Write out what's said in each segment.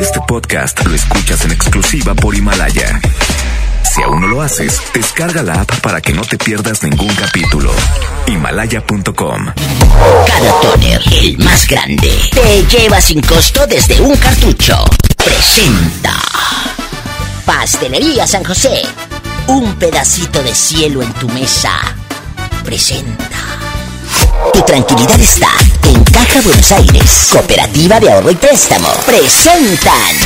Este podcast lo escuchas en exclusiva por Himalaya. Si aún no lo haces, descarga la app para que no te pierdas ningún capítulo. Himalaya.com Cada toner, el más grande, te lleva sin costo desde un cartucho. Presenta. Pastelería San José. Un pedacito de cielo en tu mesa. Presenta. Tu tranquilidad está en Caja Buenos Aires. Cooperativa de Ahorro y Préstamo. Presentan.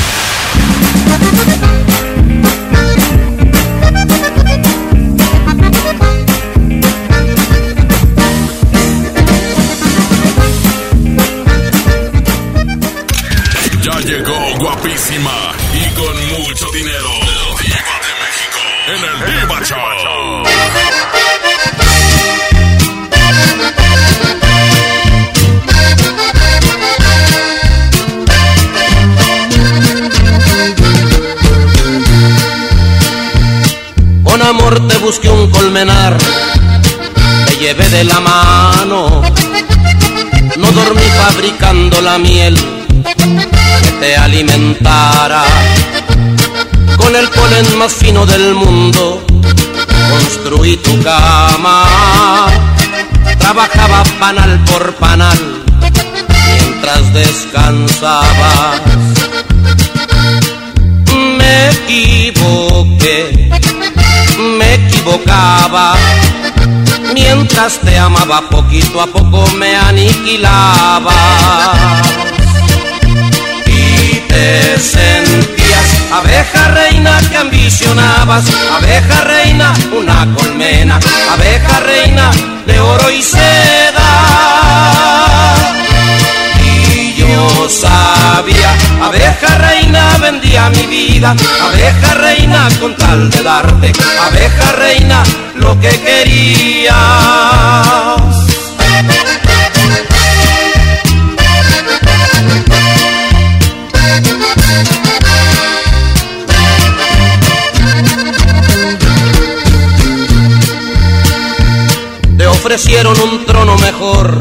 Busqué un colmenar, te llevé de la mano. No dormí fabricando la miel que te alimentara. Con el polen más fino del mundo construí tu cama. Trabajaba panal por panal mientras descansabas. Me equivoqué, me equivocaba. Mientras te amaba poquito a poco me aniquilaba. Y te sentías abeja reina que ambicionabas, abeja reina, una colmena, abeja reina de oro y seda. Yo sabía, abeja reina vendía mi vida, abeja reina con tal de darte, abeja reina lo que querías. Te ofrecieron un trono mejor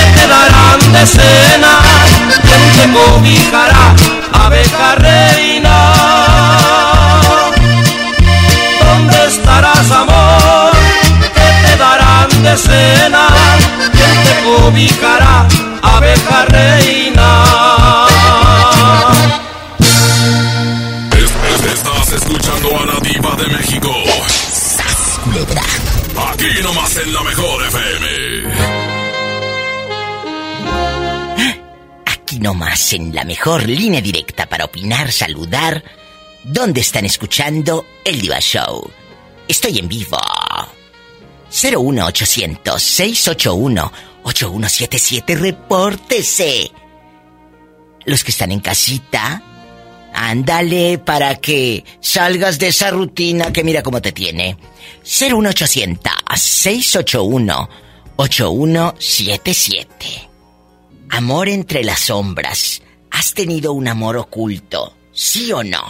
¿Qué te darán de cena? ¿Quién te cobijará, abeja reina? ¿Dónde estarás, amor? ¿Qué te darán de cena? ¿Quién te cobijará, abeja reina? Es- es- Estás escuchando a la Diva de México. Aquí nomás en la mejor FM. Aquí nomás en la mejor línea directa para opinar, saludar. ¿Dónde están escuchando el Diva Show? Estoy en vivo. 01800 681 8177 repórtese. Los que están en casita, ándale para que salgas de esa rutina que mira cómo te tiene. 01800 681 8177. Amor entre las sombras. ¿Has tenido un amor oculto? ¿Sí o no?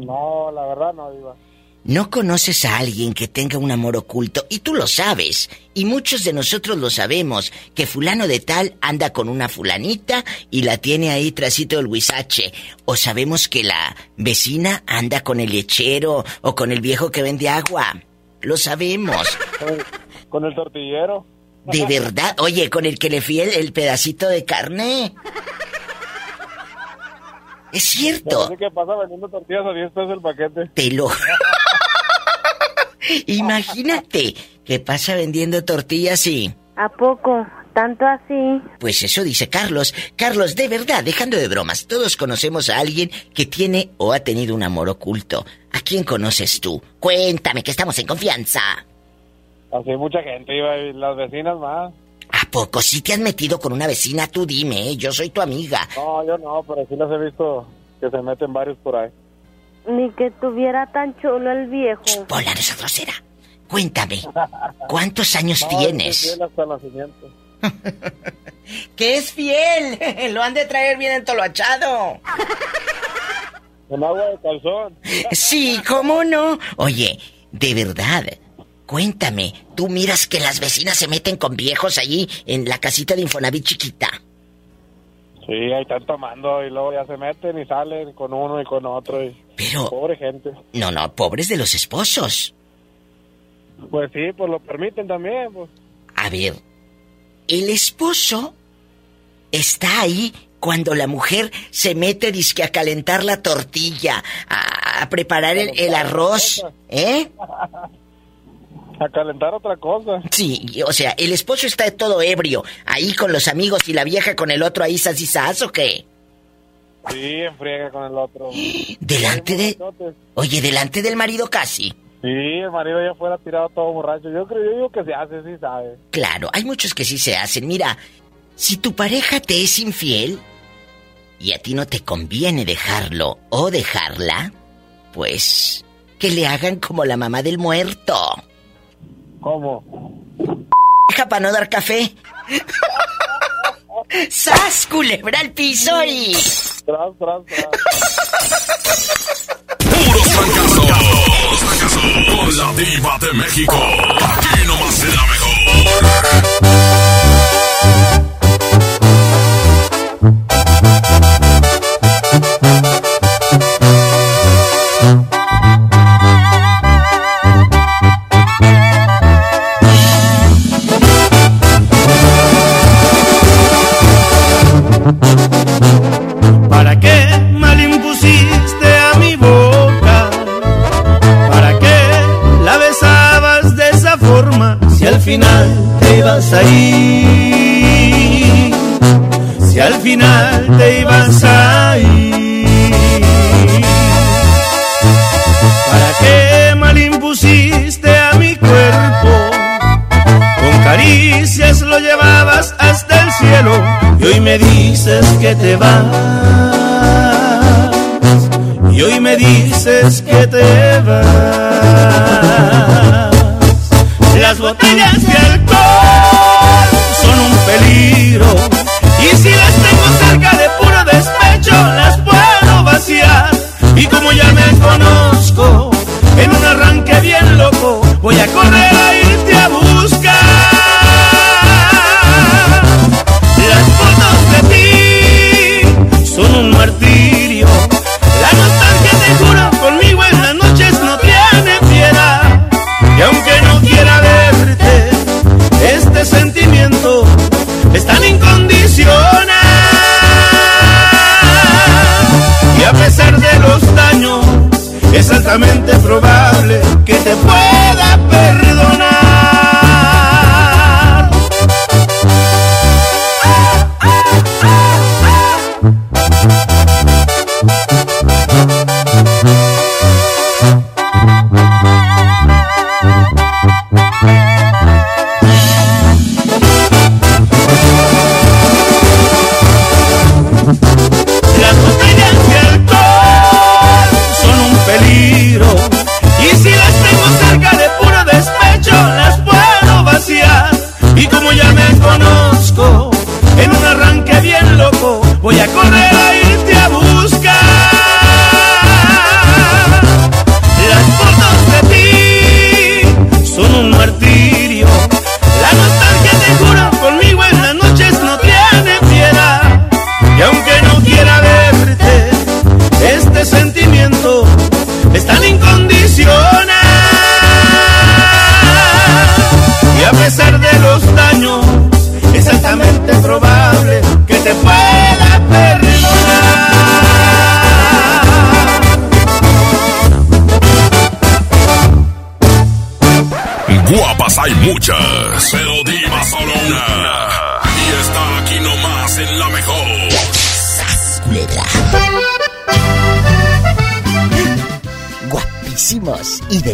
No, la verdad no, Diva. No conoces a alguien que tenga un amor oculto y tú lo sabes. Y muchos de nosotros lo sabemos, que fulano de tal anda con una fulanita y la tiene ahí trasito del huizache. O sabemos que la vecina anda con el lechero o con el viejo que vende agua. Lo sabemos. Con, con el tortillero. De verdad, oye, con el que le fui el, el pedacito de carne. Es cierto. Que pasa vendiendo tortillas a 10 pesos el paquete. Te lo... Imagínate, que pasa vendiendo tortillas y... ¿A poco? ¿Tanto así? Pues eso dice Carlos. Carlos, de verdad, dejando de bromas, todos conocemos a alguien que tiene o ha tenido un amor oculto. ¿A quién conoces tú? Cuéntame, que estamos en confianza. Así mucha gente iba y las vecinas más. ¿A poco si te has metido con una vecina? Tú dime, ¿eh? yo soy tu amiga. No, yo no, pero sí las he visto que se meten varios por ahí. Ni que tuviera tan chulo el viejo. Pola, no seas grosera. Cuéntame, ¿cuántos años No, tienes? es fiel hasta el nacimiento. que es fiel. Lo han de traer bien entoloachado. En agua de calzón. Sí, ¿cómo no? Oye, de verdad, cuéntame, ¿tú miras que las vecinas se meten con viejos allí en la casita de Infonavit chiquita? Sí, ahí están tomando y luego ya se meten y salen con uno y con otro. Y... Pero, Pobre gente. no, no, pobres de los esposos. Pues sí, pues lo permiten también. Pues. A ver, el esposo está ahí cuando la mujer se mete disque a calentar la tortilla, a, a preparar el, el arroz, ¿eh? A calentar otra cosa. Sí, o sea, el esposo está todo ebrio, ahí con los amigos y la vieja con el otro ahí sas y sas, ¿o qué? Sí, enfriega con el otro. Delante de... Oye, delante del marido casi. Sí, el marido ya fuera tirado todo borracho. Yo creo, yo digo que se hace, sí sabe. Claro, hay muchos que sí se hacen. Mira, si tu pareja te es infiel y a ti no te conviene dejarlo o dejarla, pues que le hagan como la mamá del muerto. ¿Cómo? Deja para no dar café. ¡Sas, culebra al piso y... Tras, tras, tras. Puros fracasos. Con la diva de México. Aquí nomás será mejor. ¿Para qué mal impusiste a mi boca? ¿Para qué la besabas de esa forma? Si al final te ibas a ir, si al final te ibas a ir. Hoy me dices que te vas. Y hoy me dices que te vas. Las botellas de alcohol son un peligro y si las tengo cerca de puro despecho las puedo vaciar. Y como ya me conozco, en un arranque bien loco voy a correr a irte a buscar. Martirio. La nostalgia te juro conmigo en las noches no tiene piedad. Y aunque no quiera verte, este sentimiento es tan incondicional. Y a pesar de los daños, es altamente probable que te pueda perdonar.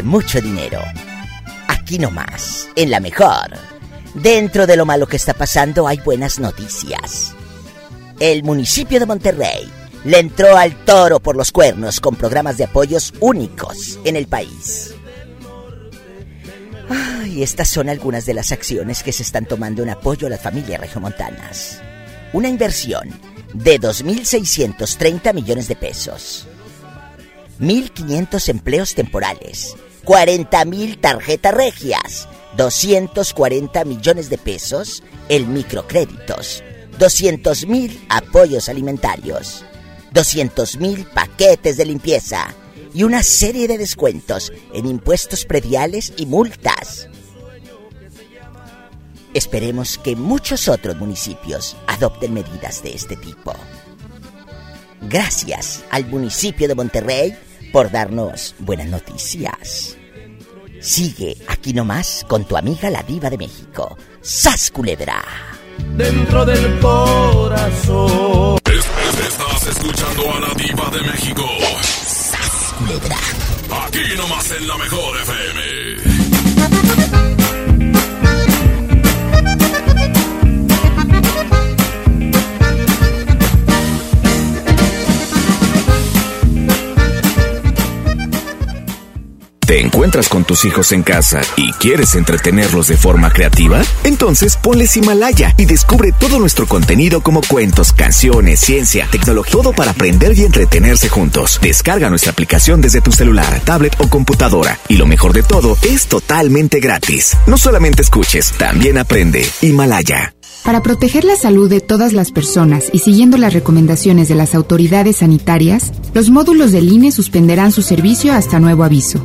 Mucho dinero. Aquí nomás, en la mejor. Dentro de lo malo que está pasando hay buenas noticias. El municipio de Monterrey le entró al toro por los cuernos con programas de apoyos únicos en el país. Ay, estas son algunas de las acciones que se están tomando en apoyo a las familias regiomontanas. Una inversión de 2.630 millones de pesos. 1.500 empleos temporales. 40.000 tarjetas regias. 240 millones de pesos en microcréditos. 200.000 apoyos alimentarios. 200.000 paquetes de limpieza. Y una serie de descuentos en impuestos prediales y multas. Esperemos que muchos otros municipios adopten medidas de este tipo. Gracias al municipio de Monterrey por darnos buenas noticias. Sigue aquí nomás con tu amiga la diva de México, Sas Culebra. Dentro del corazón. Estás escuchando a la diva de México. Culebra. Aquí nomás en la mejor FM. ¿Te encuentras con tus hijos en casa y quieres entretenerlos de forma creativa? Entonces ponles Himalaya y descubre todo nuestro contenido como cuentos, canciones, ciencia, tecnología, todo para aprender y entretenerse juntos. Descarga nuestra aplicación desde tu celular, tablet o computadora y lo mejor de todo es totalmente gratis. No solamente escuches, también aprende. Himalaya. Para proteger la salud de todas las personas y siguiendo las recomendaciones de las autoridades sanitarias, los módulos del INE suspenderán su servicio hasta nuevo aviso.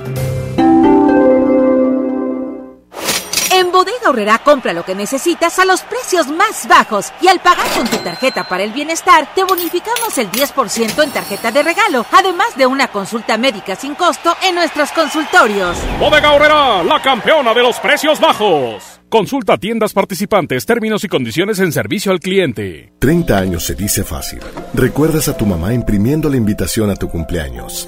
Horrera compra lo que necesitas a los precios más bajos y al pagar con tu tarjeta para el bienestar te bonificamos el 10% en tarjeta de regalo, además de una consulta médica sin costo en nuestros consultorios. Bodega Horrera, la campeona de los precios bajos. Consulta tiendas participantes, términos y condiciones en servicio al cliente. 30 años se dice fácil. Recuerdas a tu mamá imprimiendo la invitación a tu cumpleaños.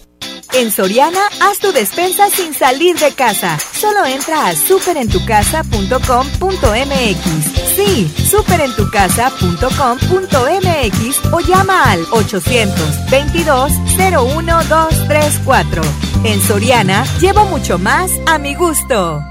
En Soriana, haz tu despensa sin salir de casa. Solo entra a superentucasa.com.mx. Sí, superentucasa.com.mx o llama al 822-01-234. En Soriana, llevo mucho más a mi gusto.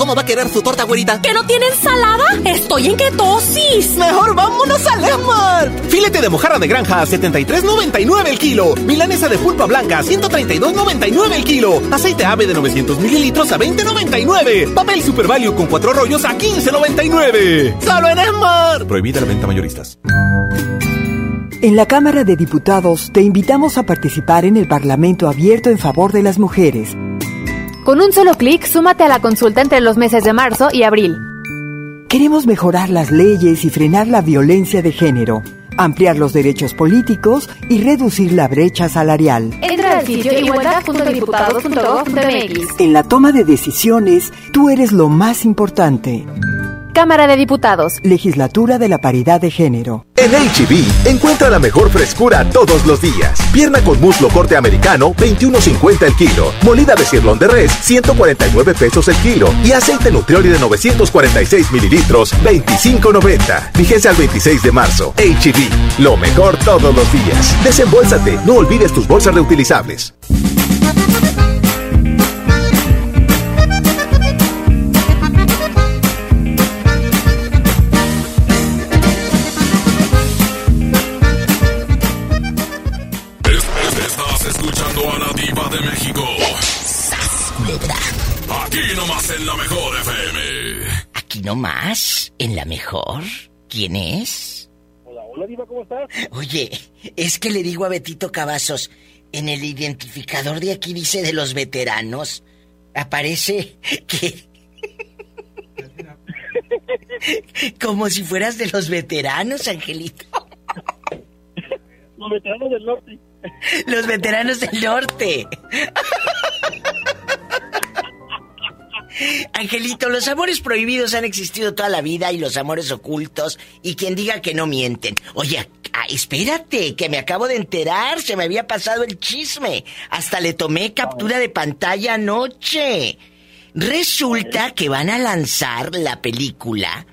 ¿Cómo va a querer su torta, güerita? ¿Que no tiene ensalada? Estoy en ketosis. Mejor vámonos al Esmar. Filete de mojarra de granja a 73.99 el kilo. Milanesa de pulpa blanca a 132.99 el kilo. Aceite ave de 900 mililitros a 20.99. Papel Super Value con cuatro rollos a 15.99. Solo en Esmar. Prohibida la venta mayoristas. En la Cámara de Diputados te invitamos a participar en el Parlamento Abierto en favor de las mujeres. Con un solo clic, súmate a la consulta entre los meses de marzo y abril. Queremos mejorar las leyes y frenar la violencia de género. ampliar los derechos políticos y reducir la brecha salarial. Entra al sitio igualdad.diputados.gov.mx. En la toma de decisiones, tú eres lo más importante. Cámara de Diputados. Legislatura de la Paridad de Género. En HB, encuentra la mejor frescura todos los días. Pierna con muslo corte americano, 21.50 el kilo. Molida de cirlón de res, 149 pesos el kilo. Y aceite nutrioli de 946 mililitros, 25.90. Fíjese al 26 de marzo. HB, lo mejor todos los días. Desembolsate, no olvides tus bolsas reutilizables. Aquí nomás, en la mejor. ¿Quién es? Hola, hola, Diva, ¿cómo estás? Oye, es que le digo a Betito Cavazos, en el identificador de aquí dice de los veteranos, aparece que... Como si fueras de los veteranos, Angelito. Los veteranos del norte. Los veteranos del norte. Angelito, los amores prohibidos han existido toda la vida y los amores ocultos y quien diga que no mienten. Oye, ah, espérate, que me acabo de enterar, se me había pasado el chisme. Hasta le tomé captura de pantalla anoche. Resulta que van a lanzar la película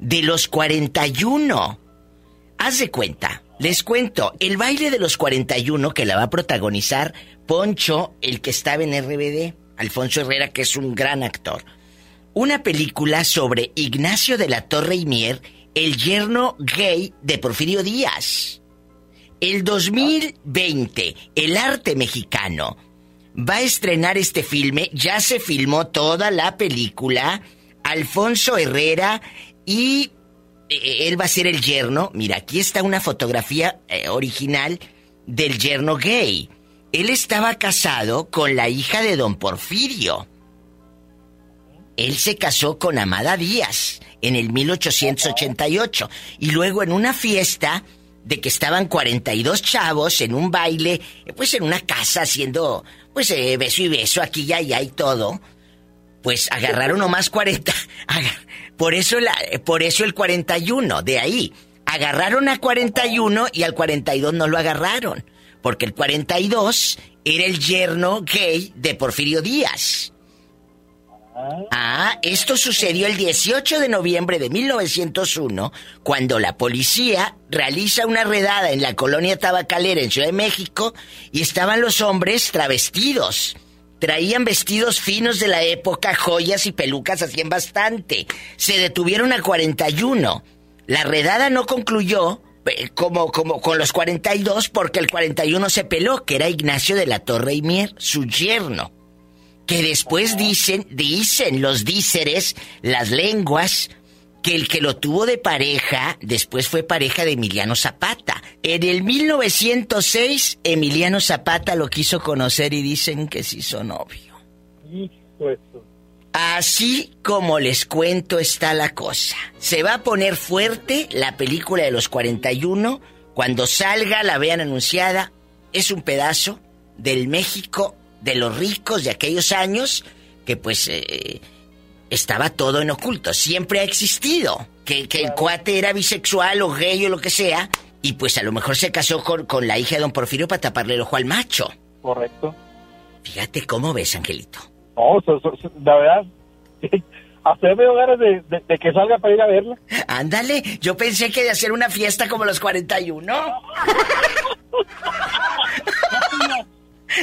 de los 41. Haz de cuenta, les cuento, el baile de los 41 que la va a protagonizar Poncho, el que estaba en RBD, Alfonso Herrera, que es un gran actor. Una película sobre Ignacio de la Torre y Mier, el yerno gay de Porfirio Díaz. El 2020, el arte mexicano va a estrenar este filme, ya se filmó toda la película, Alfonso Herrera y eh, él va a ser el yerno. Mira, aquí está una fotografía eh, original del yerno gay. Él estaba casado con la hija de don Porfirio. Él se casó con Amada Díaz en el 1888 y luego en una fiesta de que estaban 42 chavos en un baile, pues en una casa haciendo pues eh, beso y beso aquí y allá y todo, pues agarraron nomás 40. Aga- Por eso, la, por eso el 41, de ahí. Agarraron a 41 y al 42 no lo agarraron. Porque el 42 era el yerno gay de Porfirio Díaz. Ah, esto sucedió el 18 de noviembre de 1901, cuando la policía realiza una redada en la colonia tabacalera en Ciudad de México y estaban los hombres travestidos. Traían vestidos finos de la época, joyas y pelucas hacían bastante. Se detuvieron a 41. La redada no concluyó como, como con los 42 porque el 41 se peló, que era Ignacio de la Torre y Mier, su yerno que después dicen, dicen los díceres, las lenguas, que el que lo tuvo de pareja después fue pareja de Emiliano Zapata. En el 1906, Emiliano Zapata lo quiso conocer y dicen que se hizo novio. Hijo eso. Así como les cuento está la cosa. Se va a poner fuerte la película de los 41. Cuando salga, la vean anunciada. Es un pedazo del México de los ricos de aquellos años que pues eh, estaba todo en oculto. Siempre ha existido. Que, que el cuate era bisexual o gay o lo que sea. Y pues a lo mejor se casó con, con la hija de don Porfirio para taparle el ojo al macho. Correcto. Fíjate cómo ves, Angelito. No, so- so- so- la verdad, hasta me dio ganas de, de- de que salga para ir a verla. Ándale, yo pensé que de hacer una fiesta como los 41.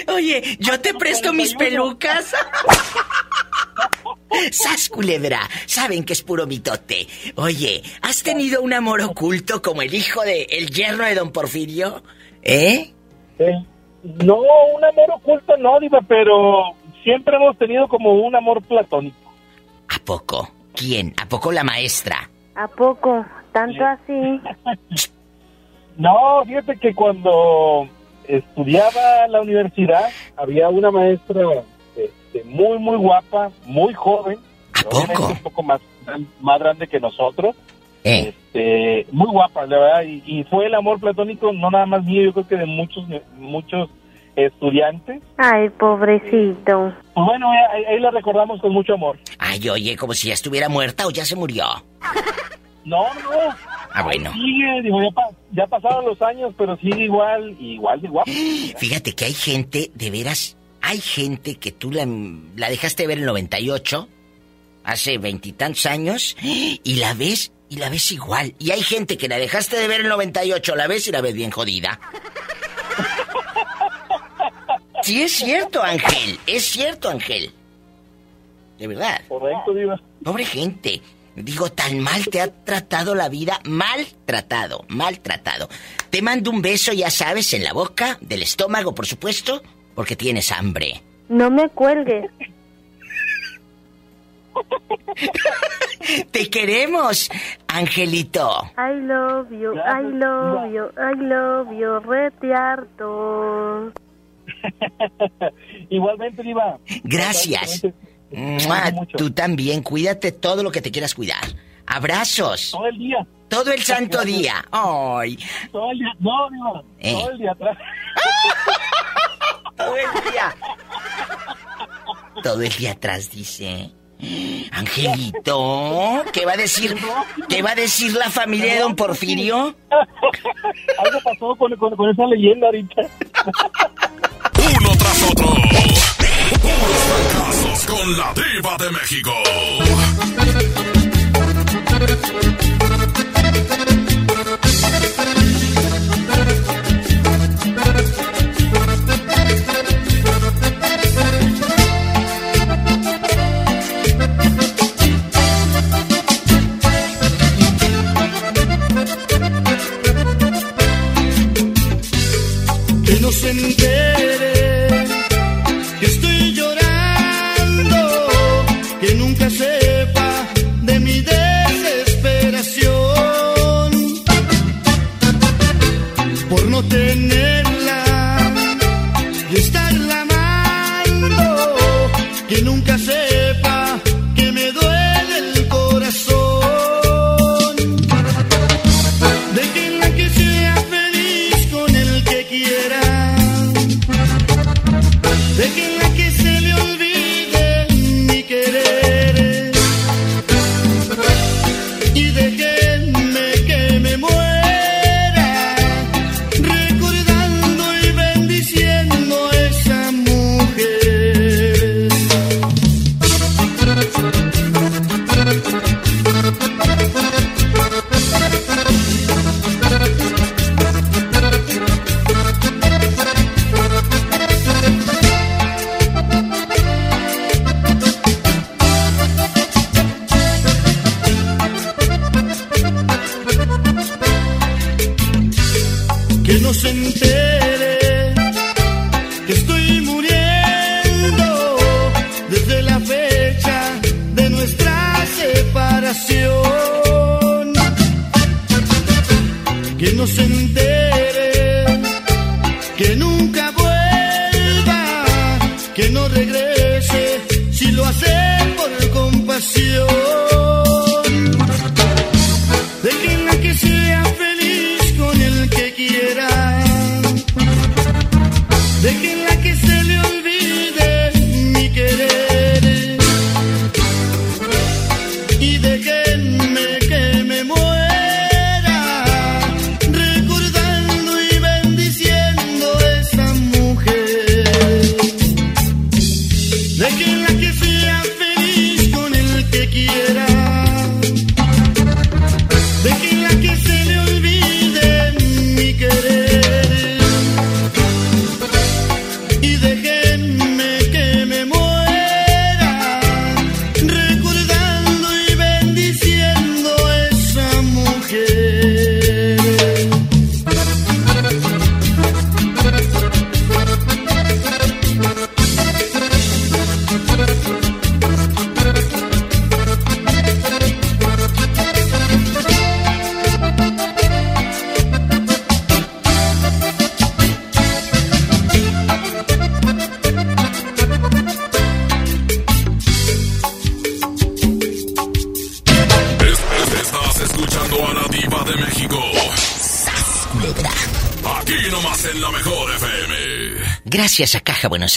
Oye, yo te presto mis pelucas. Sas culebra, saben que es puro mitote. Oye, ¿has tenido un amor oculto como el hijo de el yerno de don Porfirio? ¿Eh? Eh, no, un amor oculto no, Diva, pero siempre hemos tenido como un amor platónico. ¿A poco? ¿Quién? ¿A poco la maestra? ¿A poco? ¿Tanto así? No, fíjate que cuando estudiaba en la universidad había una maestra este, muy, muy guapa, muy joven. ¿A poco? Un poco más, más grande que nosotros. Eh. Este, muy guapa, la verdad, y, y fue el amor platónico, no nada más mío, yo creo que de muchos, muchos estudiantes. Ay, pobrecito. Bueno, ahí, ahí la recordamos con mucho amor. Ay, oye, como si ya estuviera muerta o ya se murió. No, no. Ah, bueno. Sigue, digo, ya, pa- ya pasaron los años, pero sigue igual, igual de. Fíjate que hay gente, de veras, hay gente que tú la, la dejaste ver en el 98, hace veintitantos años, y la ves, y la ves igual. Y hay gente que la dejaste de ver en el 98, la ves y la ves bien jodida. Sí, es cierto, Ángel, es cierto, Ángel. De verdad. Correcto, Diva. Pobre gente. Digo, tan mal te ha tratado la vida, maltratado, maltratado. Te mando un beso, ya sabes, en la boca, del estómago, por supuesto, porque tienes hambre. No me cuelgues. Te queremos, Angelito. I love you, I love you, I love you, rete harto. Igualmente, Diva. Gracias. Mua, Tú también, cuídate todo lo que te quieras cuidar. Abrazos. Todo el día. Todo el santo día. Ay. Todo el día, no, Diva, Eh. todo el día atrás. Todo el día. Todo el día atrás, dice. Angelito, ¿qué va a decir? ¿Qué va a decir la familia de don Porfirio? Algo pasó con, con, con esa leyenda ahorita. Uno tras otro. Puros fracasos con la diva de México.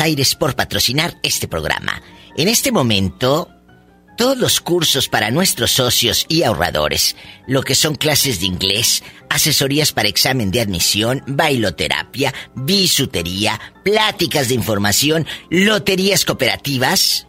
Aires por patrocinar este programa. En este momento, todos los cursos para nuestros socios y ahorradores, lo que son clases de inglés, asesorías para examen de admisión, bailoterapia, bisutería, pláticas de información, loterías cooperativas,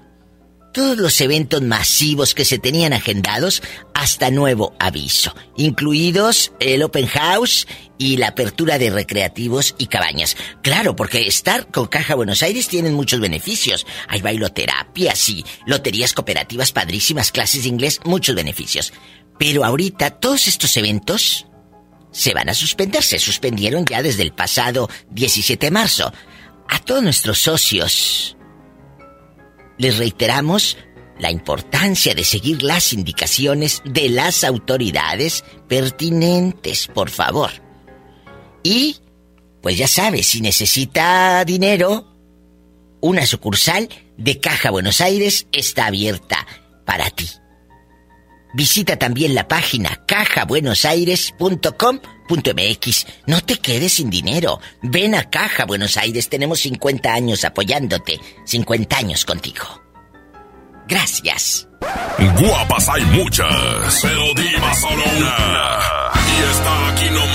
todos los eventos masivos que se tenían agendados hasta nuevo aviso, incluidos el open house y la apertura de recreativos y cabañas. Claro, porque estar con Caja Buenos Aires tienen muchos beneficios. Hay bailoterapias y loterías cooperativas padrísimas, clases de inglés, muchos beneficios. Pero ahorita todos estos eventos se van a suspender, se suspendieron ya desde el pasado 17 de marzo. A todos nuestros socios les reiteramos la importancia de seguir las indicaciones de las autoridades pertinentes, por favor. Y, pues ya sabes, si necesita dinero, una sucursal de Caja Buenos Aires está abierta para ti. Visita también la página cajabuenosaires.com.mx. No te quedes sin dinero. Ven a Caja Buenos Aires. Tenemos 50 años apoyándote. 50 años contigo. Gracias. Guapas hay muchas, pero diva solo una. Y está aquí nomás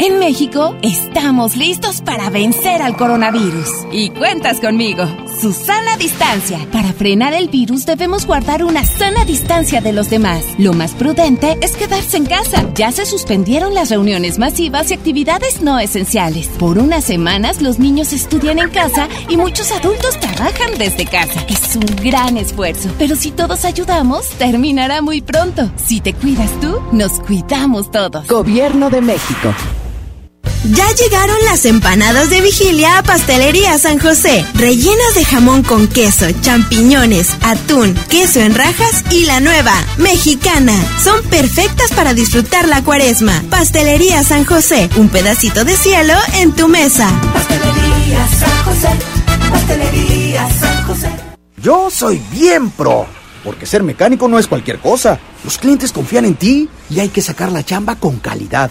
En México estamos listos para vencer al coronavirus. Y cuentas conmigo. Susana Distancia. Para frenar el virus debemos guardar una sana distancia de los demás. Lo más prudente es quedarse en casa. Ya se suspendieron las reuniones masivas y actividades no esenciales. Por unas semanas los niños estudian en casa y muchos adultos trabajan desde casa. Es un gran esfuerzo. Pero si todos ayudamos, terminará muy pronto. Si te cuidas tú, nos cuidamos todos. Gobierno de México. Ya llegaron las empanadas de vigilia a Pastelería San José, rellenas de jamón con queso, champiñones, atún, queso en rajas y la nueva, mexicana. Son perfectas para disfrutar la cuaresma. Pastelería San José, un pedacito de cielo en tu mesa. Pastelería San José, Pastelería San José. Yo soy bien pro, porque ser mecánico no es cualquier cosa. Los clientes confían en ti y hay que sacar la chamba con calidad.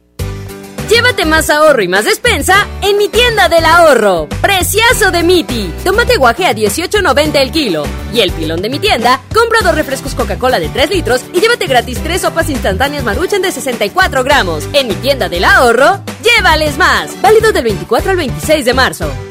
Llévate más ahorro y más despensa en mi tienda del ahorro. Preciazo de Miti. Tómate guaje a 18.90 el kilo. Y el pilón de mi tienda, compra dos refrescos Coca-Cola de 3 litros y llévate gratis tres sopas instantáneas Maruchan de 64 gramos. En mi tienda del ahorro, llévales más. Válido del 24 al 26 de marzo.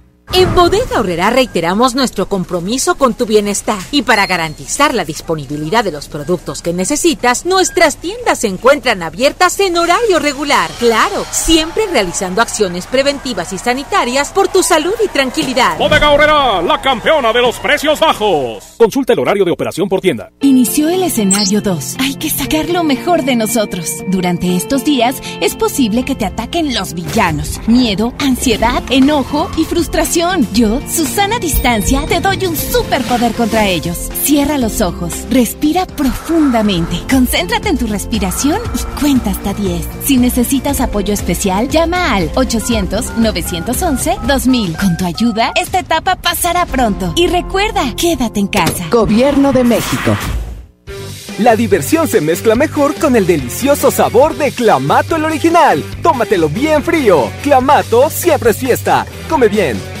En Bodega Horrera reiteramos nuestro compromiso con tu bienestar y para garantizar la disponibilidad de los productos que necesitas, nuestras tiendas se encuentran abiertas en horario regular. Claro, siempre realizando acciones preventivas y sanitarias por tu salud y tranquilidad. Bodega Horrera, la campeona de los precios bajos. Consulta el horario de operación por tienda. Inició el escenario 2. Hay que sacar lo mejor de nosotros. Durante estos días es posible que te ataquen los villanos. Miedo, ansiedad, enojo y frustración. Yo, Susana Distancia, te doy un superpoder contra ellos. Cierra los ojos, respira profundamente, concéntrate en tu respiración y cuenta hasta 10. Si necesitas apoyo especial, llama al 800-911-2000. Con tu ayuda, esta etapa pasará pronto. Y recuerda, quédate en casa. Gobierno de México. La diversión se mezcla mejor con el delicioso sabor de Clamato el original. Tómatelo bien frío. Clamato siempre es fiesta. Come bien.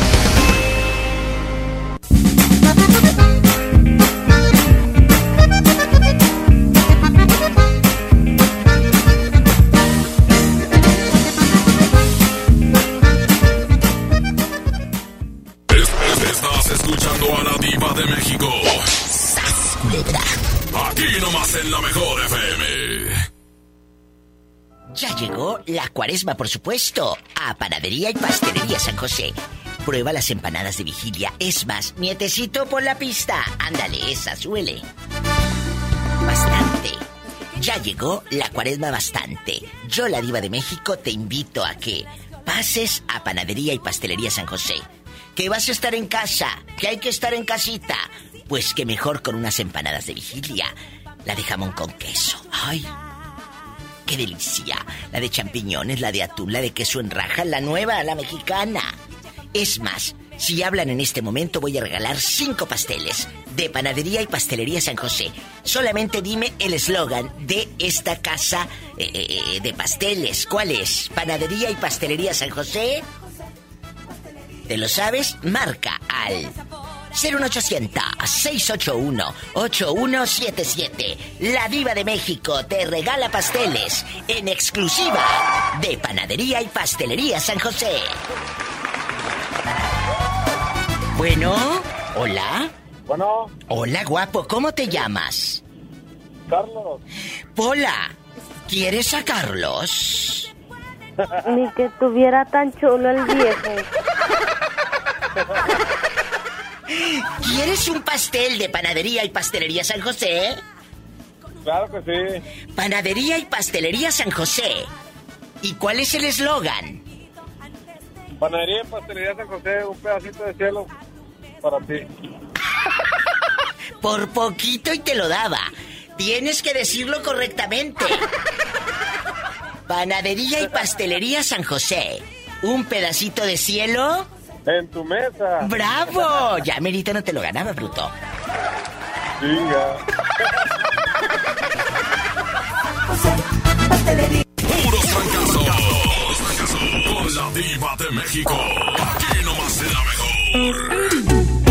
Cuaresma, por supuesto, a Panadería y Pastelería San José. Prueba las empanadas de vigilia. Es más, nietecito por la pista. Ándale, esa, suele. Bastante. Ya llegó la cuaresma bastante. Yo, la diva de México, te invito a que pases a Panadería y Pastelería San José. Que vas a estar en casa, que hay que estar en casita. Pues que mejor con unas empanadas de vigilia. La de jamón con queso. Ay, ¡Qué delicia! La de champiñones, la de atún, la de queso en raja, la nueva, la mexicana. Es más, si hablan en este momento voy a regalar cinco pasteles de Panadería y Pastelería San José. Solamente dime el eslogan de esta casa eh, eh, de pasteles. ¿Cuál es? Panadería y Pastelería San José. ¿Te lo sabes? Marca al 01800-681-8177. La Diva de México te regala pasteles en exclusiva de Panadería y Pastelería San José. Bueno, hola. Bueno, Hola, guapo, ¿cómo te llamas? Carlos. Pola, ¿quieres a Carlos? Ni que tuviera tan chulo el viejo. ¿Quieres un pastel de Panadería y Pastelería San José? Claro que sí. Panadería y Pastelería San José. ¿Y cuál es el eslogan? Panadería y Pastelería San José, un pedacito de cielo para ti. Por poquito y te lo daba. Tienes que decirlo correctamente. Panadería y Pastelería San José. ¿Un pedacito de cielo? En tu mesa. ¡Bravo! Ya Merita no te lo ganaba, bruto. Venga. Puros fracasos. Con la diva de México. Aquí nomás la mejor.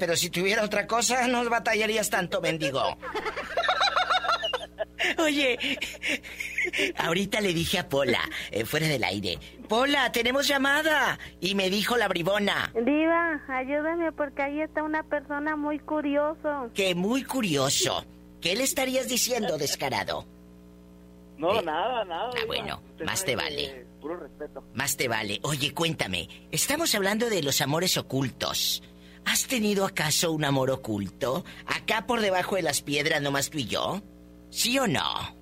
Pero si tuviera otra cosa, no batallarías tanto, mendigo. Oye, ahorita le dije a Pola, eh, fuera del aire, Pola, tenemos llamada. Y me dijo la bribona, Diva, ayúdame porque ahí está una persona muy curioso. que muy curioso. ¿Qué le estarías diciendo, descarado? No, nada, nada. Ah, bueno, más te vale. Puro respeto. Más te vale. Oye, cuéntame, estamos hablando de los amores ocultos. ¿Has tenido acaso un amor oculto? Acá por debajo de las piedras, nomás tú y yo. ¿Sí o no?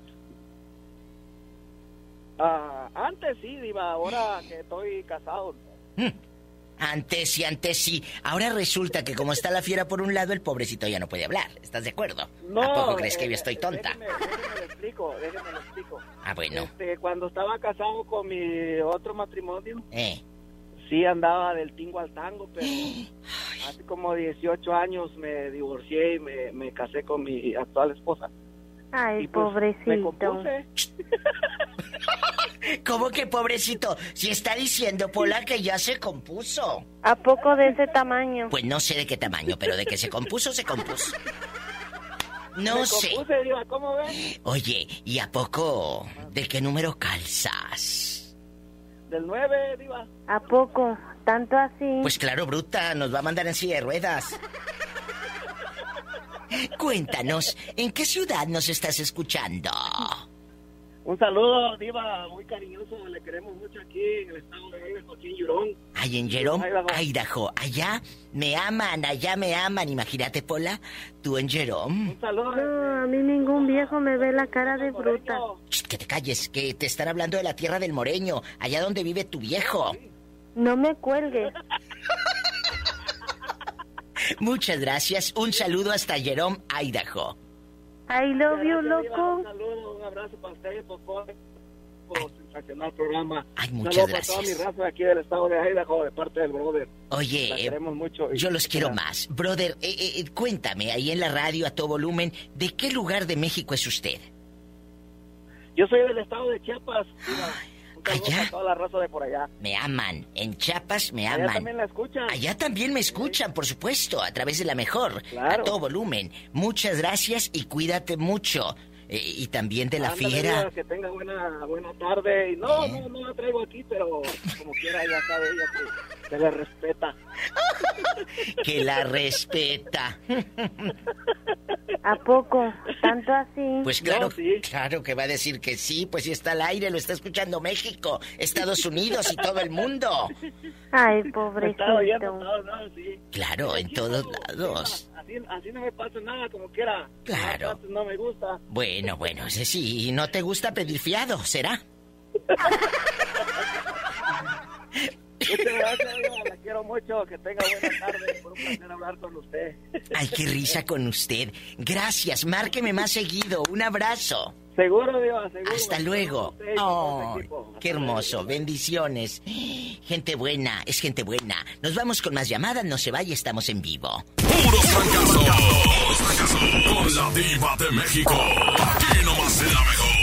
Ah, antes sí, Diva, ahora que estoy casado. Antes sí, antes sí. Ahora resulta que como está la fiera por un lado, el pobrecito ya no puede hablar. ¿Estás de acuerdo? No, ¿A poco crees que eh, yo estoy tonta? Déjeme, déjeme lo explico, déjeme lo explico. Ah, bueno. Este, cuando estaba casado con mi otro matrimonio, Eh. sí andaba del tingo al tango, pero hace como 18 años me divorcié y me, me casé con mi actual esposa. Ay, Y, pues, pobrecito. me compuse. ¿Cómo que pobrecito? Si está diciendo Pola que ya se compuso. ¿A poco de ese tamaño? Pues no sé de qué tamaño, pero de que se compuso, se compuso. No me sé. compuse, Diva, ¿cómo ves? Oye, ¿y a poco de qué número calzas? Del 9, Diva. ¿A poco? ¿Tanto así? Pues claro, bruta, nos va a mandar en silla de ruedas. Cuéntanos, ¿en qué ciudad nos estás escuchando? Un saludo, Diva, muy cariñoso. Le queremos mucho aquí en el estado de Idaho, aquí en Yurón. Ay, en Jerome, Idaho. Idaho. Allá me aman, allá me aman. Imagínate, Pola, tú en Jerome. Un saludo. No, a mí ningún viejo me ve la cara de bruta. Shh, Que te calles, que te están hablando de la tierra del Moreño, allá donde vive tu viejo. No me cuelgue. Muchas gracias. Un saludo hasta Jerome, Idaho. I love you, Gracias, loco. Un saludo, un abrazo para ustedes, por favor. Por sensacional programa. Ay, muchas saludo para toda mi gracias. raza aquí del estado de Idaho, de parte del brother. Oye, eh, queremos mucho. y- yo los quiero más. Brother, eh, eh, eh, cuéntame ahí en la radio a todo volumen, ¿de qué lugar de México es usted? Yo soy del estado de Chiapas. Diva. Allá. para toda la raza de por allá. Me aman. En Chiapas me Allá aman. también la escuchan. Allá también me escuchan, por supuesto, a través de la mejor, a todo volumen. Muchas gracias y cuídate mucho. Eh, y también de la Ándale, fiera. Que tenga buena, buena tarde. Y no, no, no la traigo aquí, pero como quiera, ya sabe ella que se le respeta. Que la respeta. ¿A poco? ¿Tanto así? Pues claro, claro que va a decir que sí, pues si está al aire, lo está escuchando México, Estados Unidos y todo el mundo. Ay, pobrecito. está oyendo todos lados, sí. Claro, en todos lados. Así, así no me pasa nada, como quiera. Claro. No me gusta. Bueno, bueno, sí, no te gusta pedir fiado, ¿será? Muchas gracias, Diva, la quiero mucho. Que tenga buena tarde. Fue un placer hablar con usted. Ay, qué risa con usted. Gracias, márqueme más seguido. Un abrazo. Seguro, Diva, seguro. Hasta luego. Oh, qué hermoso. Bendiciones. Gente buena, es gente buena. Nos vamos con más llamadas, no se vaya, estamos en vivo. Puros fracasos. Puros fracasos. Con la diva de México. Aquí nomás en la mejor.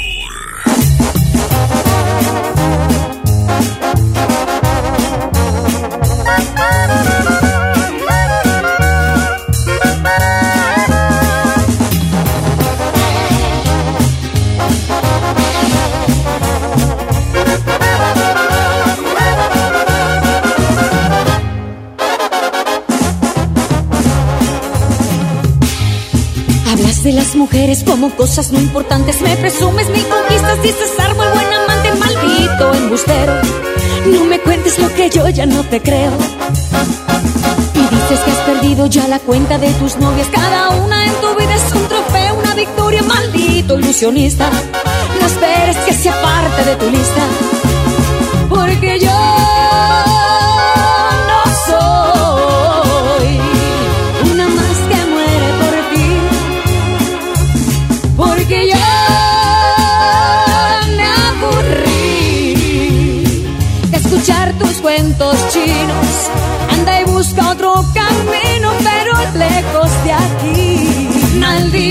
Hablas de las mujeres como cosas no importantes. Me presumes mil conquistas, dices árbol, buen amante, maldito embustero. No me cuentes lo que yo ya no te creo. Y dices que has perdido ya la cuenta de tus novias. Cada una en tu vida es un trofeo, una victoria, maldito ilusionista. No esperes que sea parte de tu lista.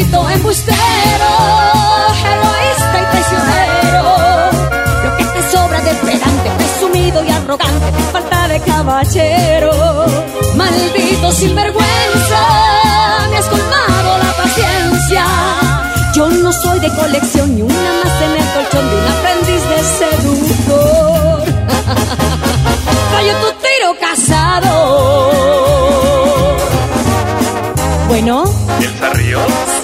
maldito embustero, egoísta y traicionero. Lo que te sobra de pedante, presumido y arrogante, falta de caballero. Maldito sinvergüenza, me has colmado la paciencia. Yo no soy de colección ni una más en el colchón de un aprendiz de seductor. Cayó tu tiro casado. Bueno. ¿Elsa Ríos?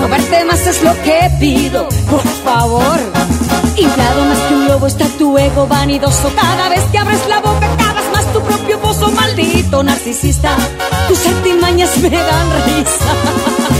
No verte más es lo que pido Por favor. Inflado más que un lobo está tu ego vanidoso. Cada vez que abres la boca cavas más tu propio pozo. Maldito narcisista Tus artimañas me dan risa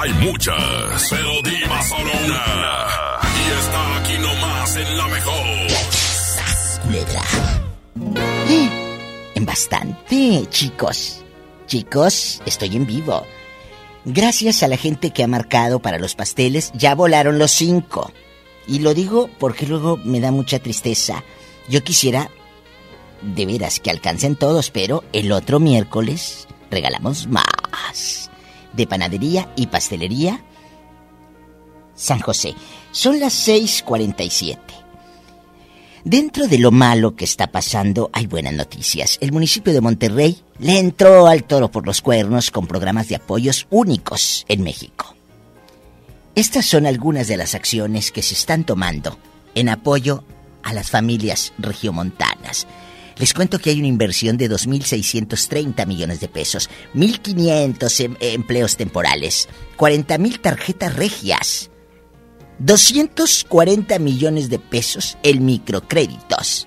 Hay muchas, pero diva solo una. Y está aquí nomás en la mejor. Culebra. Eh, En bastante, chicos. Chicos, estoy en vivo. Gracias a la gente que ha marcado para los pasteles, ya volaron los cinco. Y lo digo porque luego me da mucha tristeza. Yo quisiera, de veras, que alcancen todos, pero el otro miércoles regalamos más. De panadería y pastelería San José. Son las 6:47. Dentro de lo malo que está pasando, hay buenas noticias. El municipio de Monterrey le entró al toro por los cuernos con programas de apoyos únicos en México. Estas son algunas de las acciones que se están tomando en apoyo a las familias regiomontanas. Les cuento que hay una inversión de 2.630 millones de pesos, 1.500 em- empleos temporales, 40.000 tarjetas regias, 240 millones de pesos en microcréditos.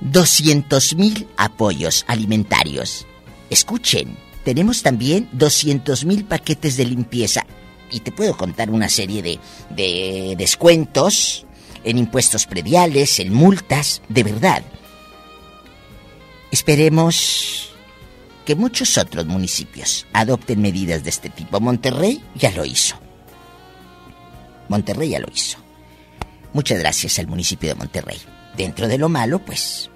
200 mil apoyos alimentarios. Escuchen, tenemos también 200 mil paquetes de limpieza. Y te puedo contar una serie de, de descuentos en impuestos prediales, en multas, de verdad. Esperemos que muchos otros municipios adopten medidas de este tipo. Monterrey ya lo hizo. Monterrey ya lo hizo. Muchas gracias al municipio de Monterrey. Dentro de lo malo, pues,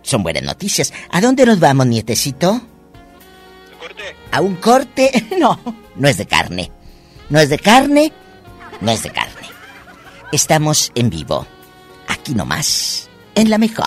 son buenas noticias. ¿A dónde nos vamos, nietecito? ¿A un corte? No, no es de carne. No es de carne, no es de carne. Estamos en vivo. Aquí nomás, en la mejor.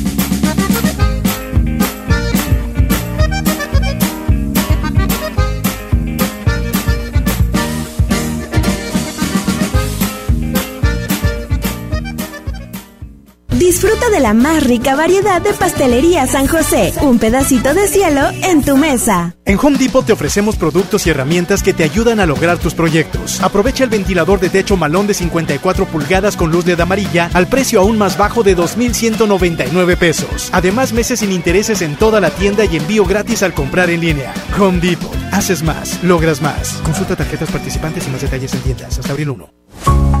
Disfruta de la más rica variedad de pastelería San José. Un pedacito de cielo en tu mesa. En Home Depot te ofrecemos productos y herramientas que te ayudan a lograr tus proyectos. Aprovecha el ventilador de techo malón de 54 pulgadas con luz LED amarilla al precio aún más bajo de 2.199 pesos. Además, meses sin intereses en toda la tienda y envío gratis al comprar en línea. Home Depot. Haces más, logras más. Consulta tarjetas participantes y más detalles en tiendas. Hasta abril 1.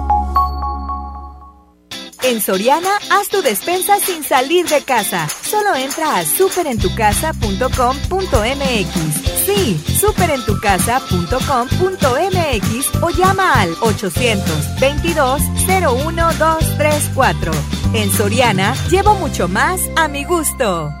En Soriana, haz tu despensa sin salir de casa. Solo entra a superentucasa.com.mx. Sí, superentucasa.com.mx o llama al 822-01234. En Soriana, llevo mucho más a mi gusto.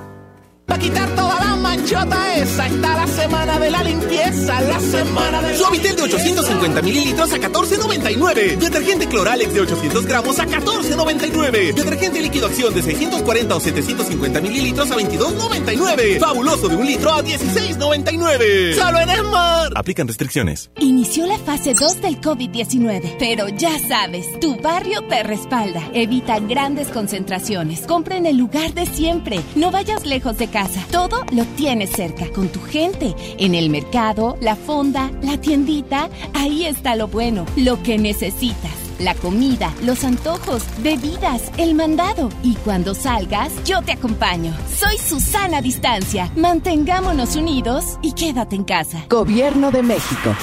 Para quitar toda la manchota esa está la semana de la limpieza, la semana de Suavitel de 850 mililitros a 14.99. Detergente Cloralex de 800 gramos a 14.99. Detergente líquido acción de 640 o 750 mililitros a 22.99. Fabuloso de un litro a 16.99. ¡Solo en Esmar! Aplican restricciones. Inició la fase 2 del COVID-19, pero ya sabes, tu barrio te respalda. Evita grandes concentraciones. Compra en el lugar de siempre. No vayas lejos de casa. Todo lo tienes cerca, con tu gente. En el mercado, la fonda, la tiendita. Ahí está lo bueno, lo que necesitas. La comida, los antojos, bebidas, el mandado. Y cuando salgas, yo te acompaño. Soy Susana Distancia. Mantengámonos unidos y quédate en casa. Gobierno de México.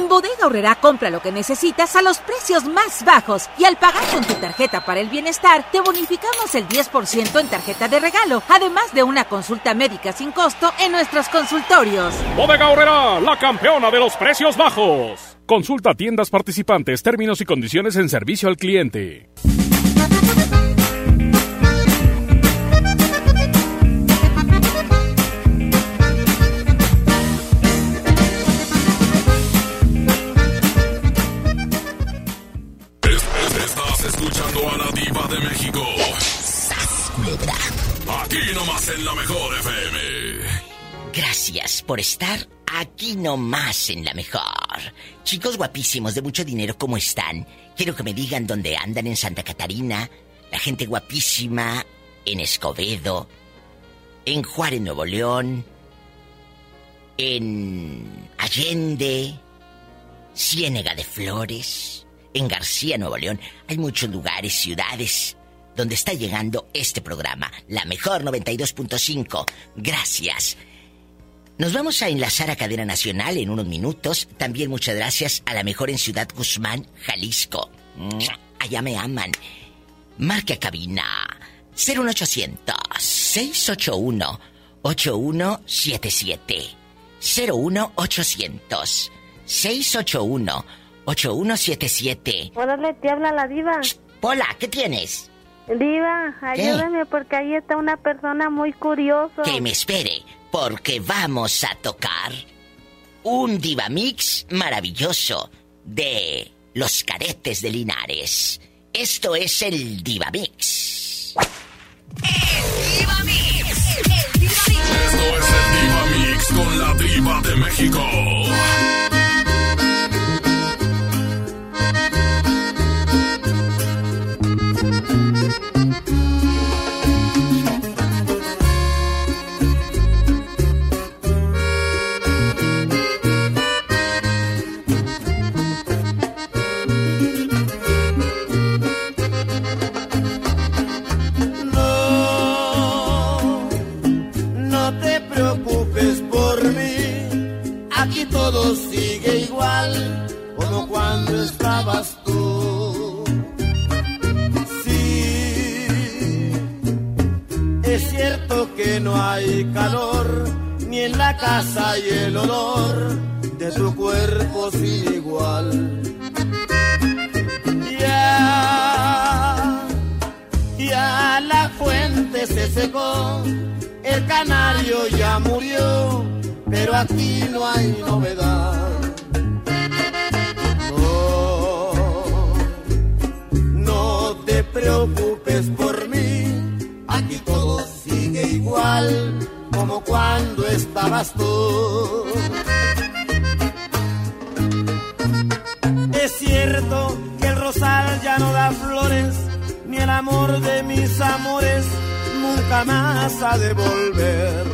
En Bodega Horrera compra lo que necesitas a los precios más bajos y al pagar con tu tarjeta para el bienestar te bonificamos el 10% en tarjeta de regalo, además de una consulta médica sin costo en nuestros consultorios. Bodega Horrera, la campeona de los precios bajos. Consulta tiendas participantes, términos y condiciones en servicio al cliente. Gracias por estar aquí nomás en la mejor. Chicos guapísimos de mucho dinero, ¿cómo están? Quiero que me digan dónde andan en Santa Catarina, la gente guapísima en Escobedo, en Juárez, Nuevo León, en Allende, Ciénega de Flores, en García, Nuevo León. Hay muchos lugares, ciudades donde está llegando este programa, la mejor 92.5. Gracias. Nos vamos a enlazar a Cadena Nacional en unos minutos. También muchas gracias a la mejor en Ciudad Guzmán, Jalisco. Allá me aman. Marca cabina 01800 681 8177 01800 681 8177 Órale, te habla la diva. Hola, ¿qué tienes? Diva, ayúdame porque ahí está una persona muy curiosa. Que me espere, porque vamos a tocar un Divamix maravilloso de los caretes de Linares. Esto es el Divamix. Esto es el Diva Mix con la diva de México. Que no hay calor ni en la casa y el olor de tu cuerpo sigue igual. Ya, ya la fuente se secó, el canario ya murió, pero aquí no hay novedad. Como cuando estabas tú. Es cierto que el rosal ya no da flores, ni el amor de mis amores nunca más ha de volver.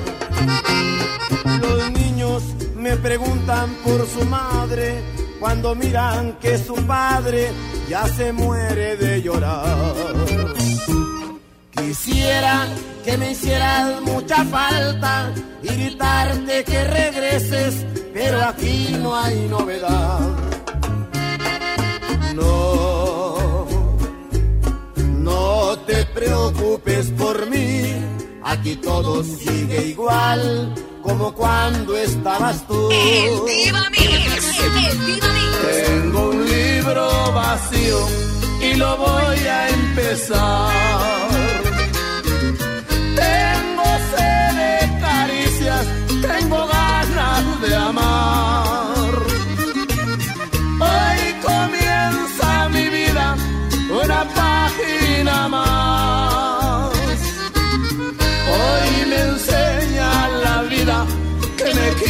Los niños me preguntan por su madre cuando miran que su padre ya se muere de llorar. Quisiera que me hicieras mucha falta y gritarte que regreses, pero aquí no hay novedad. No, no te preocupes por mí, aquí todo sigue igual como cuando estabas tú. Tengo un libro vacío y lo voy a empezar.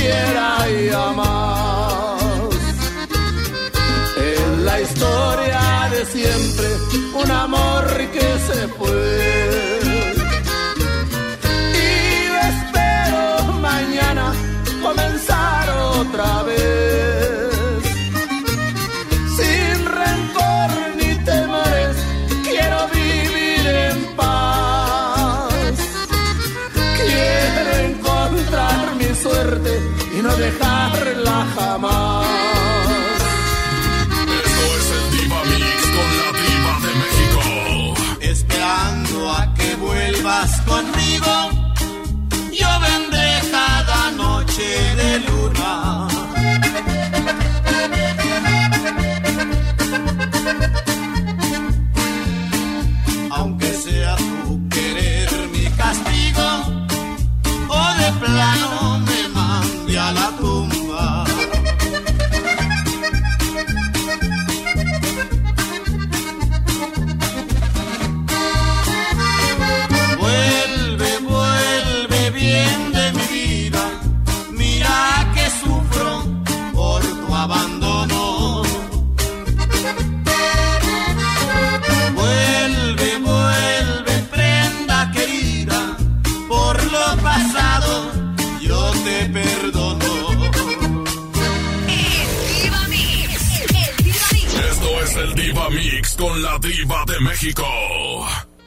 Quiera y amar. Es la historia de siempre, un amor que se fue. México.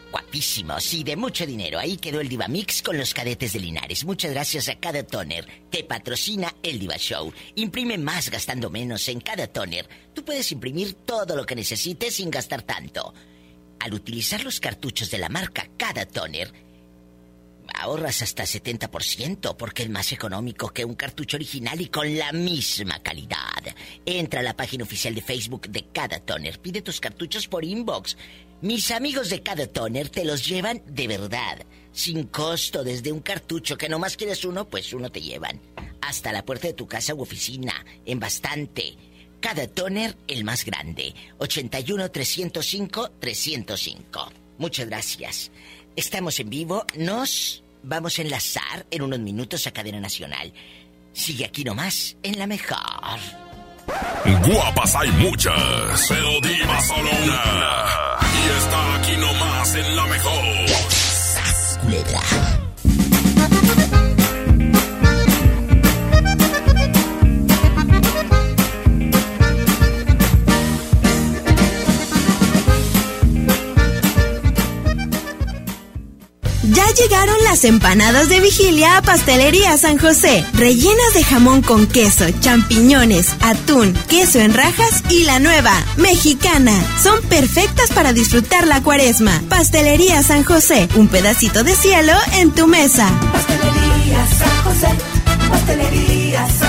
Guapísimo, sí, de mucho dinero. Ahí quedó el Diva Mix con los cadetes de Linares. Muchas gracias a cada toner que patrocina el Diva Show. Imprime más gastando menos en cada toner. Tú puedes imprimir todo lo que necesites sin gastar tanto. Al utilizar los cartuchos de la marca Cada Toner, ahorras hasta 70% porque es más económico que un cartucho original y con la misma calidad. Entra a la página oficial de Facebook de Cada Toner, pide tus cartuchos por inbox. Mis amigos de Cada Toner te los llevan de verdad, sin costo, desde un cartucho que nomás quieres uno, pues uno te llevan. Hasta la puerta de tu casa u oficina, en bastante. Cada toner el más grande. 81 305 305. Muchas gracias. Estamos en vivo. Nos vamos a enlazar en unos minutos a Cadena Nacional. Sigue aquí nomás en la mejor. Guapas hay muchas, pero diva solo una. Y está aquí nomás en la mejor. Las empanadas de vigilia a Pastelería San José, rellenas de jamón con queso, champiñones, atún, queso en rajas y la nueva, mexicana. Son perfectas para disfrutar la cuaresma. Pastelería San José, un pedacito de cielo en tu mesa. Pastelería San José, Pastelería San José.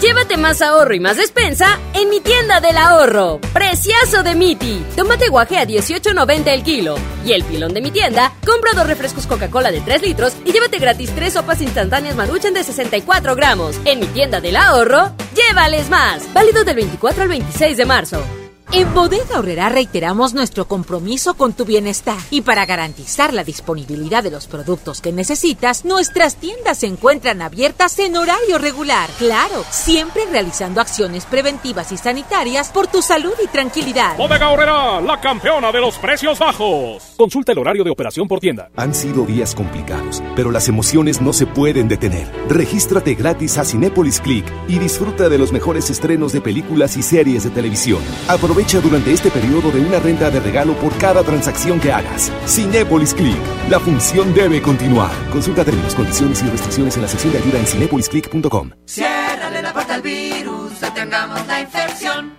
Llévate más ahorro y más despensa en mi tienda del ahorro. Preciazo de Miti. Tómate guaje a 18.90 el kilo. Y el pilón de mi tienda, compra dos refrescos Coca-Cola de 3 litros y llévate gratis tres sopas instantáneas Maruchan de 64 gramos. En mi tienda del ahorro, llévales más. Válido del 24 al 26 de marzo. En Bodega Horrera reiteramos nuestro compromiso con tu bienestar y para garantizar la disponibilidad de los productos que necesitas, nuestras tiendas se encuentran abiertas en horario regular. Claro, siempre realizando acciones preventivas y sanitarias por tu salud y tranquilidad. Bodega Horrera, la campeona de los precios bajos. Consulta el horario de operación por tienda. Han sido días complicados, pero las emociones no se pueden detener. Regístrate gratis a Cinépolis Click y disfruta de los mejores estrenos de películas y series de televisión. Aprovecha durante este periodo de una renta de regalo por cada transacción que hagas. Cinépolis Click. La función debe continuar. Consulta términos, condiciones y restricciones en la sección de ayuda en cinépolisclick.com. Ciérrale la puerta al virus, detengamos la infección.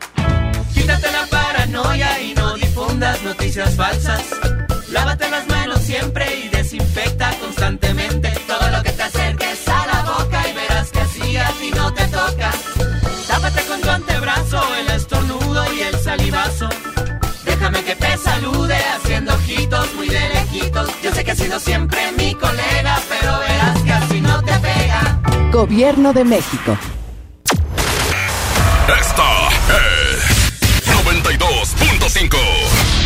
Quítate la paranoia y no difundas noticias falsas. Lávate las manos siempre y desinfecta constantemente lejitos. Yo sé que has sido siempre mi colega, pero verás que así no te pega. Gobierno de México. Esta es 92.5.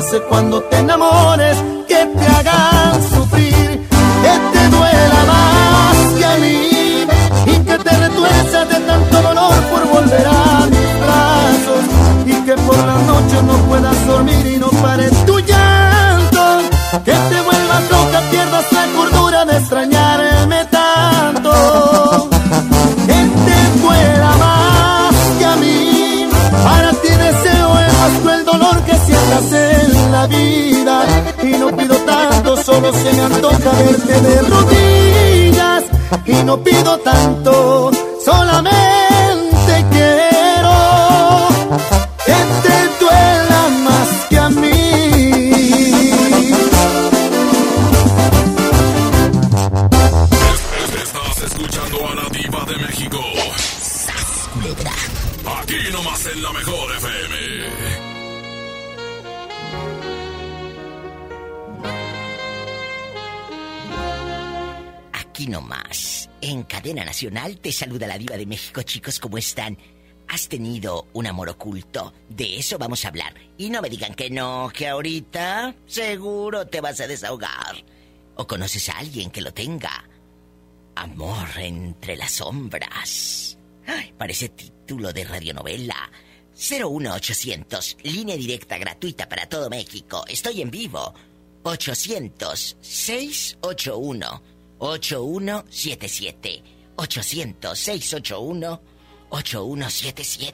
te enamores, te saluda la diva de México, chicos, ¿cómo están? ¿Has tenido un amor oculto? De eso vamos a hablar. Y no me digan que no, que ahorita seguro te vas a desahogar. ¿O conoces a alguien que lo tenga? Amor entre las sombras. Ay, parece título de radionovela. 01800, línea directa gratuita para todo México. Estoy en vivo. 800-681-8177. 800-681-8177.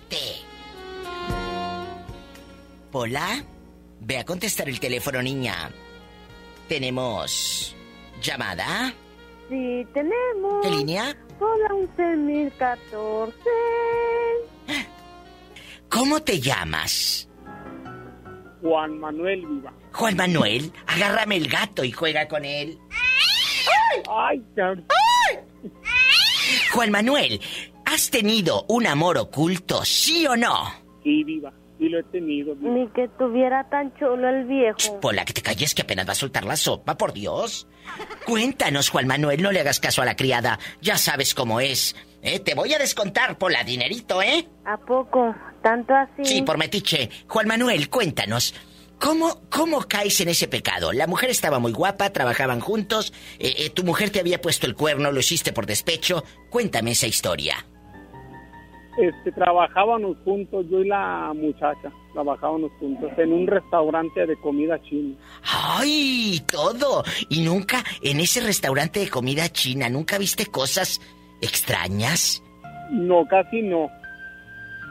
Hola. Ve a contestar el teléfono, niña. Tenemos... ¿Llamada? Sí, tenemos. ¿Qué línea? Hola, 11014. ¿Cómo te llamas? Juan Manuel Viva. Juan Manuel, agárrame el gato y juega con él. Ay, Juan Manuel, ¿has tenido un amor oculto, sí o no? Sí, Viva. Sí lo he tenido. Viva. Ni que tuviera tan chulo el viejo. Pola, que te calles que apenas va a soltar la sopa, por Dios. Cuéntanos, Juan Manuel, no le hagas caso a la criada. Ya sabes cómo es. ¿Eh? Te voy a descontar, Pola, dinerito, ¿eh? ¿A poco? ¿Tanto así? Sí, por metiche. Juan Manuel, cuéntanos. ¿Cómo, ¿Cómo caes en ese pecado? La mujer estaba muy guapa, trabajaban juntos, eh, eh, tu mujer te había puesto el cuerno, lo hiciste por despecho. Cuéntame esa historia. Este, trabajábamos juntos, yo y la muchacha, trabajábamos juntos en un restaurante de comida china. ¡Ay! Todo. Y nunca, en ese restaurante de comida china, ¿nunca viste cosas extrañas? No, casi no.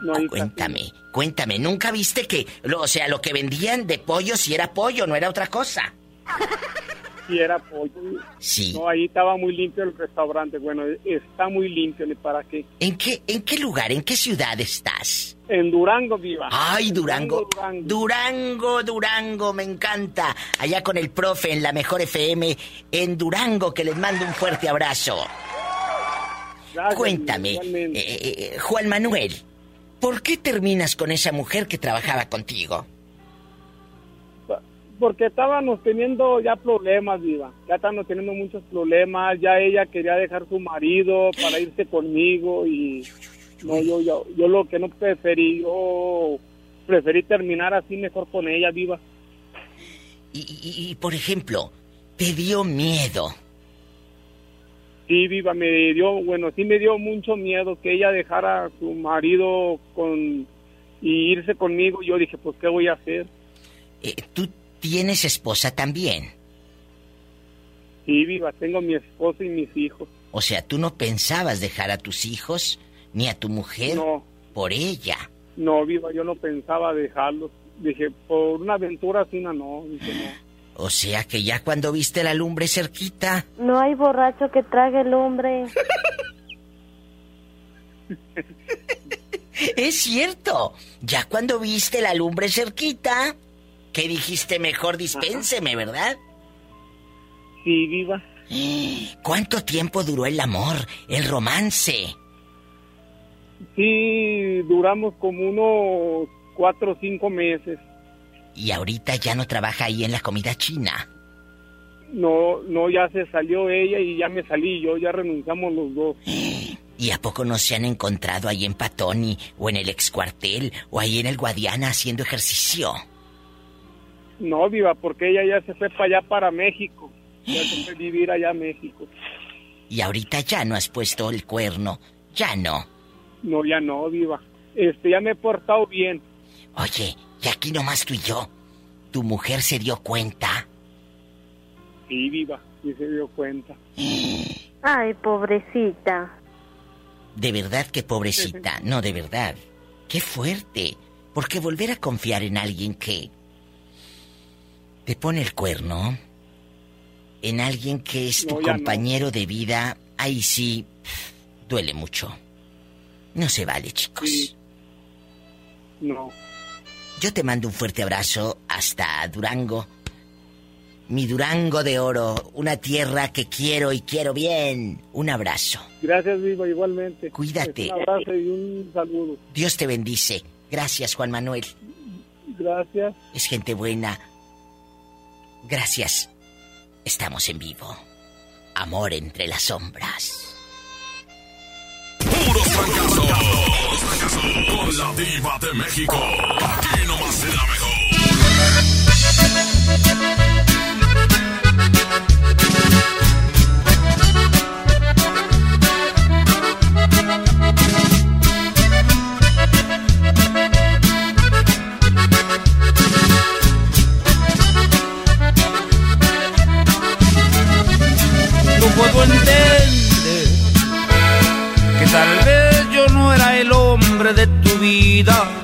No, casi Cuéntame, cuéntame, ¿nunca viste que, lo- o sea, lo que vendían de pollo si era pollo, no era otra cosa? sí era pollo. Sí. No, ahí estaba muy limpio el restaurante. Bueno, está muy limpio, ni para qué. ¿En qué, en qué lugar, en qué ciudad estás? En Durango, viva. Ay, Durango. Durango. Durango, Durango, me encanta. Allá con el profe en la mejor FM en Durango, que les mando un fuerte abrazo. Gracias, Cuéntame, igualmente. eh, eh, Juan Manuel, ¿por qué terminas con esa mujer que trabajaba contigo? Porque estábamos teniendo ya problemas, Viva. Ya estábamos teniendo muchos problemas. Ya ella quería dejar su marido para irse conmigo y no, yo, yo, yo lo que no preferí, yo preferí terminar así mejor con ella, Viva. Y, y- y, por ejemplo, te dio miedo. Sí, Viva, me dio, bueno, sí me dio mucho miedo que ella dejara a su marido con y irse conmigo. Yo dije, pues, ¿qué voy a hacer? Eh, ¿Tú tienes esposa también? Sí, Viva, tengo mi esposo y mis hijos. O sea, ¿tú no pensabas dejar a tus hijos ni a tu mujer No. por ella? No, Viva, yo no pensaba dejarlos. Dije, por una aventura así, no. Dije, no. O sea que ya cuando viste la lumbre cerquita, No hay borracho que trague el hombre. es cierto. Ya cuando viste la lumbre cerquita, que dijiste mejor dispénseme, ¿verdad? Sí, Viva. ¿Cuánto tiempo duró el amor, el romance? Sí, duramos como unos cuatro o cinco meses. Y ahorita ya no trabaja ahí en la comida china. No, no, ya se salió ella y ya me salí yo, ya renunciamos los dos. ¿Y a poco no se han encontrado ahí en Patoni o en el ex cuartel o ahí en el Guadiana haciendo ejercicio? No, Diva, porque ella ya se fue para allá, para México. Ya se fue a vivir allá a México. Y ahorita ya no has puesto el cuerno. Ya no. No, ya no, Diva. Este, ya me he portado bien. Oye, y aquí nomás tú y yo. ¿Tu mujer se dio cuenta? Sí, Diva, sí se dio cuenta. Ay, pobrecita. De verdad que pobrecita. No, de verdad. Qué fuerte. Porque volver a confiar en alguien que te pone el cuerno, en alguien que es tu No, ya no. compañero de vida, ahí sí duele mucho. No se vale, chicos. No. Yo te mando un fuerte abrazo hasta Durango. Mi Durango de oro, una tierra que quiero y quiero bien. Un abrazo. Gracias, Diva, igualmente. Cuídate. Un abrazo y un saludo. Dios te bendice. Gracias, Juan Manuel. Gracias. Es gente buena. Gracias. Estamos en vivo. Amor entre las sombras. Puros fracasos. Con la diva de México. Nomás en la puedo entender que tal vez yo no era el hombre de tu vida,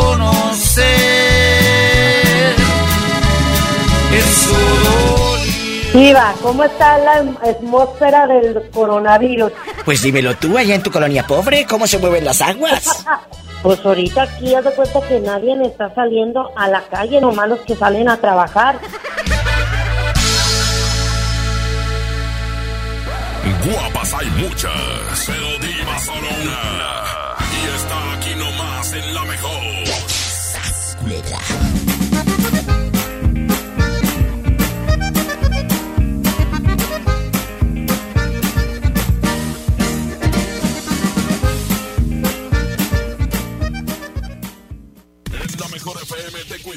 Diva, ¿cómo está la atmósfera del coronavirus? Pues dímelo tú, allá en tu colonia pobre, ¿cómo se mueven las aguas? Pues ahorita aquí haz de cuenta que nadie está saliendo a la calle, nomás los que salen a trabajar. Guapas hay muchas, pero diva solo una.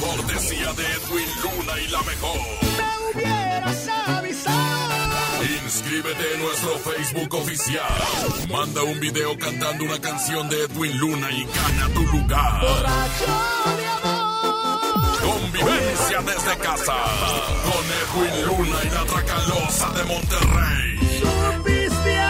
Cortesía de Edwin Luna y la mejor. Me hubieras avisado. Inscríbete en nuestro Facebook oficial. Manda un video cantando una canción de Edwin Luna y gana tu lugar. Convivencia desde casa. Con Edwin Luna y la Tracalosa de Monterrey. Supiste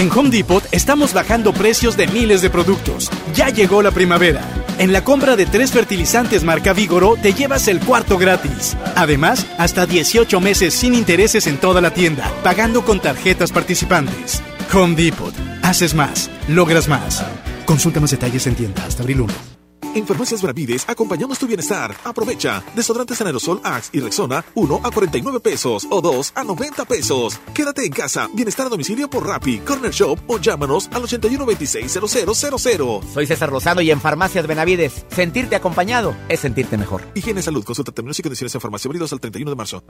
En Home Depot estamos bajando precios de miles de productos. Ya llegó la primavera. En la compra de tres fertilizantes marca Vigoro te llevas el cuarto gratis. Además, hasta 18 meses sin intereses en toda la tienda, pagando con tarjetas participantes. Home Depot. Haces más, logras más. Consulta más detalles en tienda hasta abril 1. En Farmacias Bravides acompañamos tu bienestar. Aprovecha. Desodorantes en aerosol Axe y Rexona, 1 a 49 pesos o 2 a 90 pesos. Quédate en casa. Bienestar a domicilio por Rappi, Corner Shop o llámanos al 8126-0000. Soy César Lozano y en Farmacias Benavides, sentirte acompañado es sentirte mejor. Higiene Salud. Consulta términos y condiciones en farmacia abridos al 31 de marzo.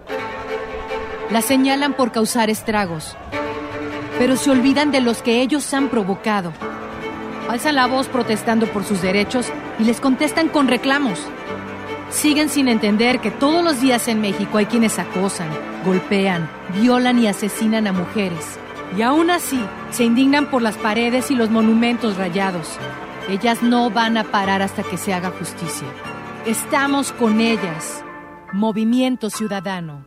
La señalan por causar estragos, pero se olvidan de los que ellos han provocado. Alzan la voz protestando por sus derechos y les contestan con reclamos. Siguen sin entender que todos los días en México hay quienes acosan, golpean, violan y asesinan a mujeres. Y aún así, se indignan por las paredes y los monumentos rayados. Ellas no van a parar hasta que se haga justicia. Estamos con ellas. Movimiento Ciudadano.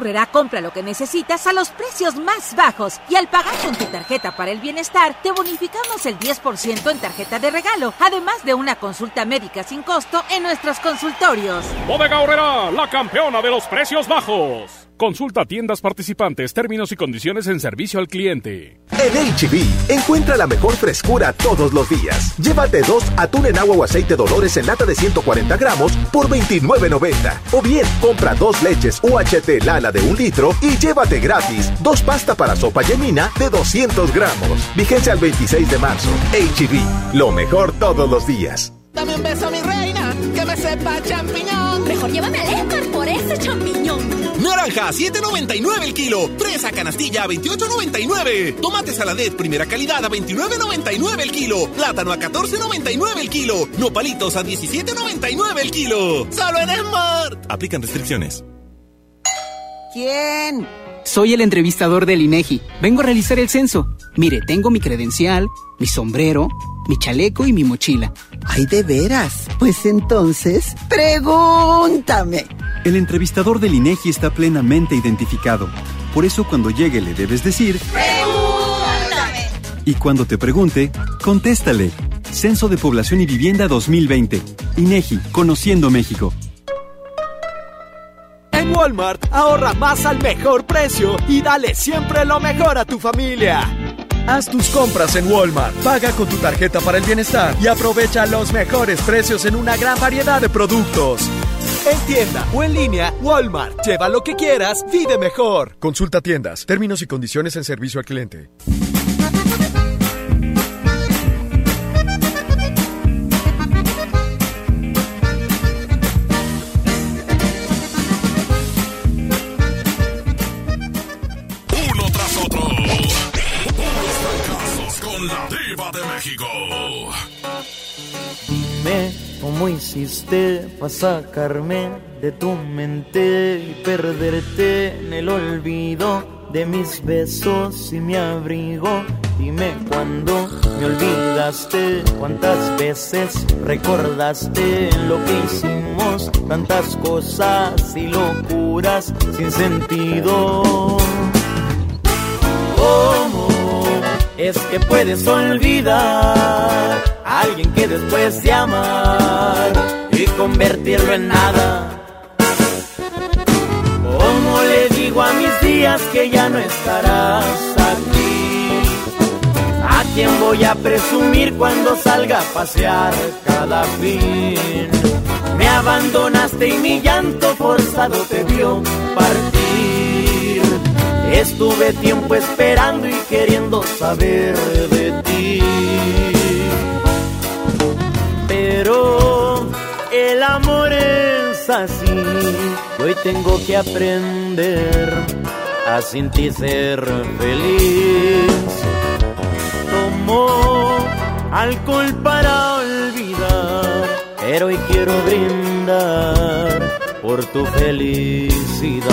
Horrera compra lo que necesitas a los precios más bajos y al pagar con tu tarjeta para el bienestar te bonificamos el 10% en tarjeta de regalo, además de una consulta médica sin costo en nuestros consultorios. Bodega Horrera, la campeona de los precios bajos. Consulta tiendas participantes, términos y condiciones en servicio al cliente. En HB, encuentra la mejor frescura todos los días. Llévate dos atún en agua o aceite Dolores en lata de 140 gramos por $29.90. O bien, compra dos leches UHT Lala de un litro y llévate gratis dos pasta para sopa yemina de 200 gramos. Vigencia al 26 de marzo. HB, lo mejor todos los días. Dame un beso, mi reina, que me sepa champiñón. Mejor llévame al Esmar por ese champiñón. Naranja, 7.99 el kilo. Fresa canastilla, 28.99. Tomate saladet, primera calidad, a 29.99 el kilo. Plátano a 14.99 el kilo. Nopalitos a 17.99 el kilo. Solo en Smart. Aplican restricciones. ¿Quién? Soy el entrevistador del INEGI. Vengo a realizar el censo. Mire, tengo mi credencial, mi sombrero, mi chaleco y mi mochila. Ay, de veras. Pues entonces, pregúntame. El entrevistador del INEGI está plenamente identificado. Por eso cuando llegue le debes decir... ¡Pregúntame! Y cuando te pregunte, contéstale. Censo de Población y Vivienda 2020. INEGI, Conociendo México. En Walmart, ahorra más al mejor precio y dale siempre lo mejor a tu familia. Haz tus compras en Walmart, paga con tu tarjeta para el bienestar y aprovecha los mejores precios en una gran variedad de productos. En tienda o en línea, Walmart. Lleva lo que quieras, vive mejor. Consulta tiendas, términos y condiciones en servicio al cliente. ¿Cómo hiciste para sacarme de tu mente y perderte en el olvido de mis besos y mi abrigo? Dime cuándo me olvidaste, cuántas veces recordaste lo que hicimos, tantas cosas y locuras sin sentido. ¿Cómo es que puedes olvidar a alguien que después de amar y convertirlo en nada? ¿Cómo le digo a mis días que ya no estarás aquí? ¿A quién voy a presumir cuando salga a pasear cada fin? Me abandonaste y mi llanto forzado te vio partir. Estuve tiempo esperando y queriendo saber de ti. Pero el amor es así. Hoy tengo que aprender a sin ti ser feliz. Tomo alcohol para olvidar, pero hoy quiero brindar por tu felicidad.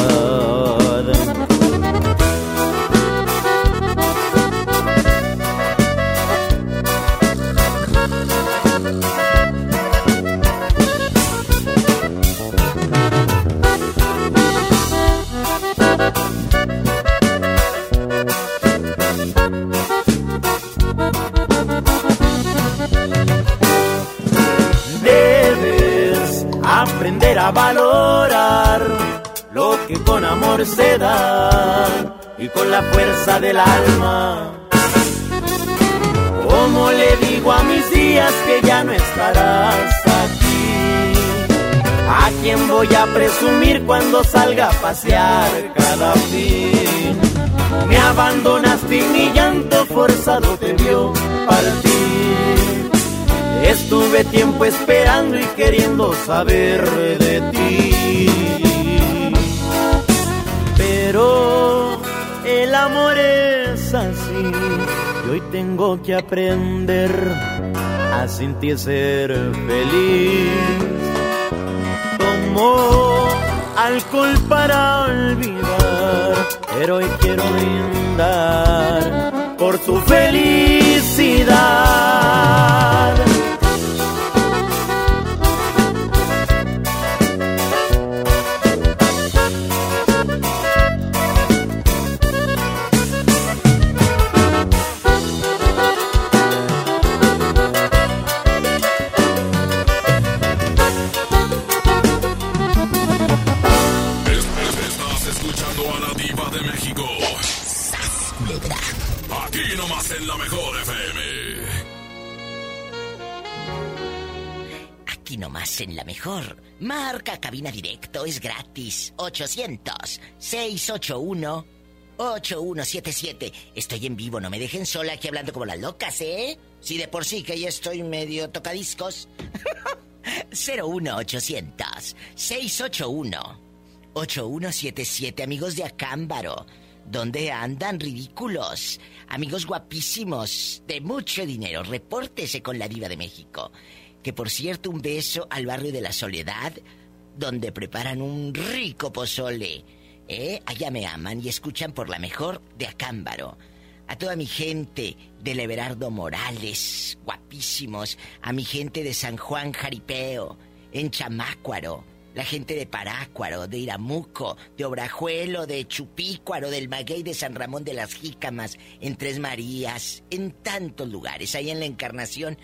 Y con la fuerza del alma. Como le digo a mis días que ya no estarás aquí? ¿A quién voy a presumir cuando salga a pasear cada fin? Me abandonaste y mi llanto forzado te vio partir. Estuve tiempo esperando y queriendo saber de ti. Pero el amor es así y hoy tengo que aprender a sentir ser feliz. Tomo alcohol para olvidar, pero hoy quiero brindar por tu felicidad. Marca cabina directo, es gratis. 800-681-8177. Estoy en vivo, no me dejen sola aquí hablando como las locas, ¿eh? Si de por sí que ya estoy medio tocadiscos. 01800-681-8177, amigos de Acámbaro. ¿Dónde andan ridículos? Amigos guapísimos, de mucho dinero, repórtese con la diva de México. Que por cierto, un beso al barrio de la Soledad, donde preparan un rico pozole. ¿Eh? Allá me aman y escuchan por la mejor de Acámbaro. A toda mi gente del Everardo Morales, guapísimos. A mi gente de San Juan Jaripeo, en Chamácuaro. La gente de Parácuaro, de Iramuco, de Obrajuelo, de Chupícuaro, del Maguey, de San Ramón de las Jícamas, en Tres Marías, en tantos lugares, ahí en la Encarnación.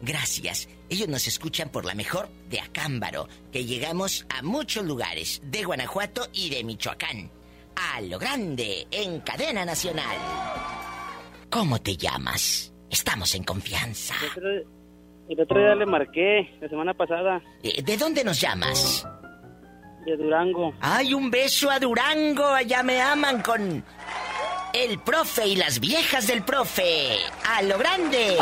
Gracias. Ellos nos escuchan por la mejor de Acámbaro, que llegamos a muchos lugares de Guanajuato y de Michoacán. A lo grande, en cadena nacional. ¿Cómo te llamas? Estamos en confianza. El otro, el otro día le marqué, la semana pasada, Eh, ¿De dónde nos llamas? de Durango. ¡Ay, un beso a Durango! Allá me aman con el profe y las viejas del profe. ¡A lo grande!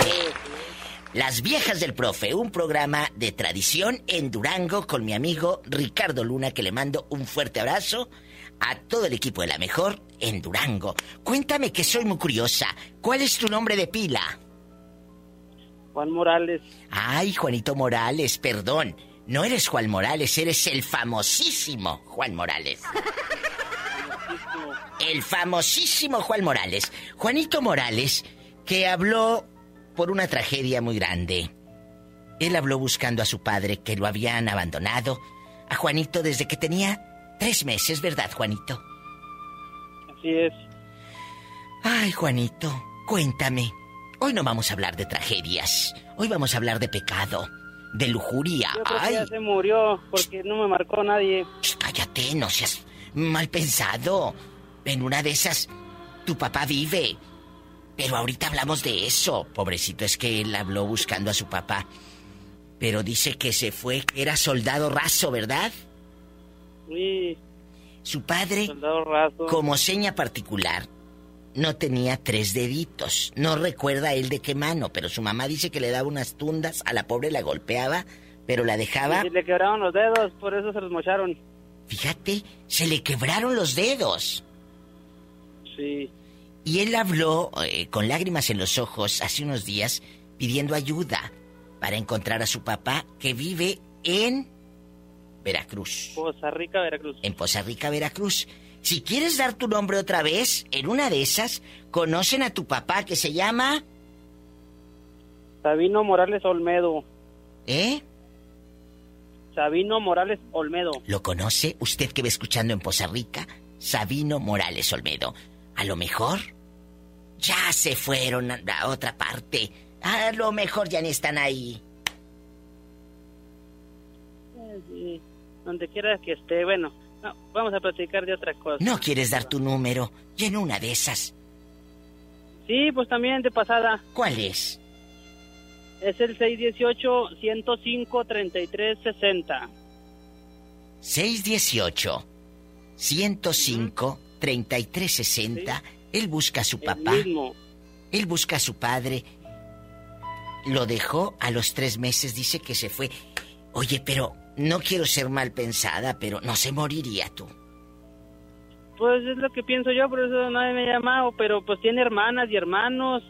Las viejas del profe, un programa de tradición en Durango con mi amigo Ricardo Luna, que le mando un fuerte abrazo a todo el equipo de la mejor en Durango. Cuéntame que soy muy curiosa. ¿Cuál es tu nombre de pila? Juan Morales. Ay, Juanito Morales, perdón. No eres Juan Morales, eres el famosísimo Juan Morales. El famosísimo Juan Morales. Juanito Morales, que habló por una tragedia muy grande. Él habló buscando a su padre que lo habían abandonado. A Juanito desde que tenía tres meses, ¿verdad, Juanito? Así es. Ay, Juanito, cuéntame. Hoy no vamos a hablar de tragedias. Hoy vamos a hablar de pecado, de lujuria. Yo creo que Ay, ya se murió porque no me marcó nadie. cállate, no seas mal pensado. En una de esas, tu papá vive. Pero ahorita hablamos de eso. Pobrecito, es que él habló buscando a su papá. Pero dice que se fue, que era soldado raso, ¿verdad? Sí, Su padre, soldado raso. como seña particular, no tenía tres deditos. No recuerda él de qué mano, pero su mamá dice que le daba unas tundas, a la pobre la golpeaba, pero la dejaba. Y le quebraron los dedos, por eso se los mocharon. Fíjate, se le quebraron los dedos. Sí. Y él habló eh, con lágrimas en los ojos hace unos días pidiendo ayuda para encontrar a su papá que vive en Veracruz. Poza Rica, Veracruz. En Poza Rica, Veracruz. Si quieres dar tu nombre otra vez, en una de esas, conocen a tu papá que se llama... Sabino Morales Olmedo. ¿Eh? Sabino Morales Olmedo. ¿Lo conoce usted que va escuchando en Poza Rica? Sabino Morales Olmedo. A lo mejor ya se fueron a, a otra parte. A lo mejor ya ni están ahí. Sí, Donde quiera que esté, bueno, no, vamos a platicar de otra cosa. No quieres dar tu número. Y en una de esas. Sí, pues también de pasada. ¿Cuál es? Es el 618-105-3360. 618 105 3360. Él busca a su papá. Él busca a su padre. Lo dejó a los tres meses, dice que se fue. Oye, pero no quiero ser mal pensada, pero no se moriría tú. Pues es lo que pienso yo, por eso nadie me ha llamado, pero pues tiene hermanas y hermanos.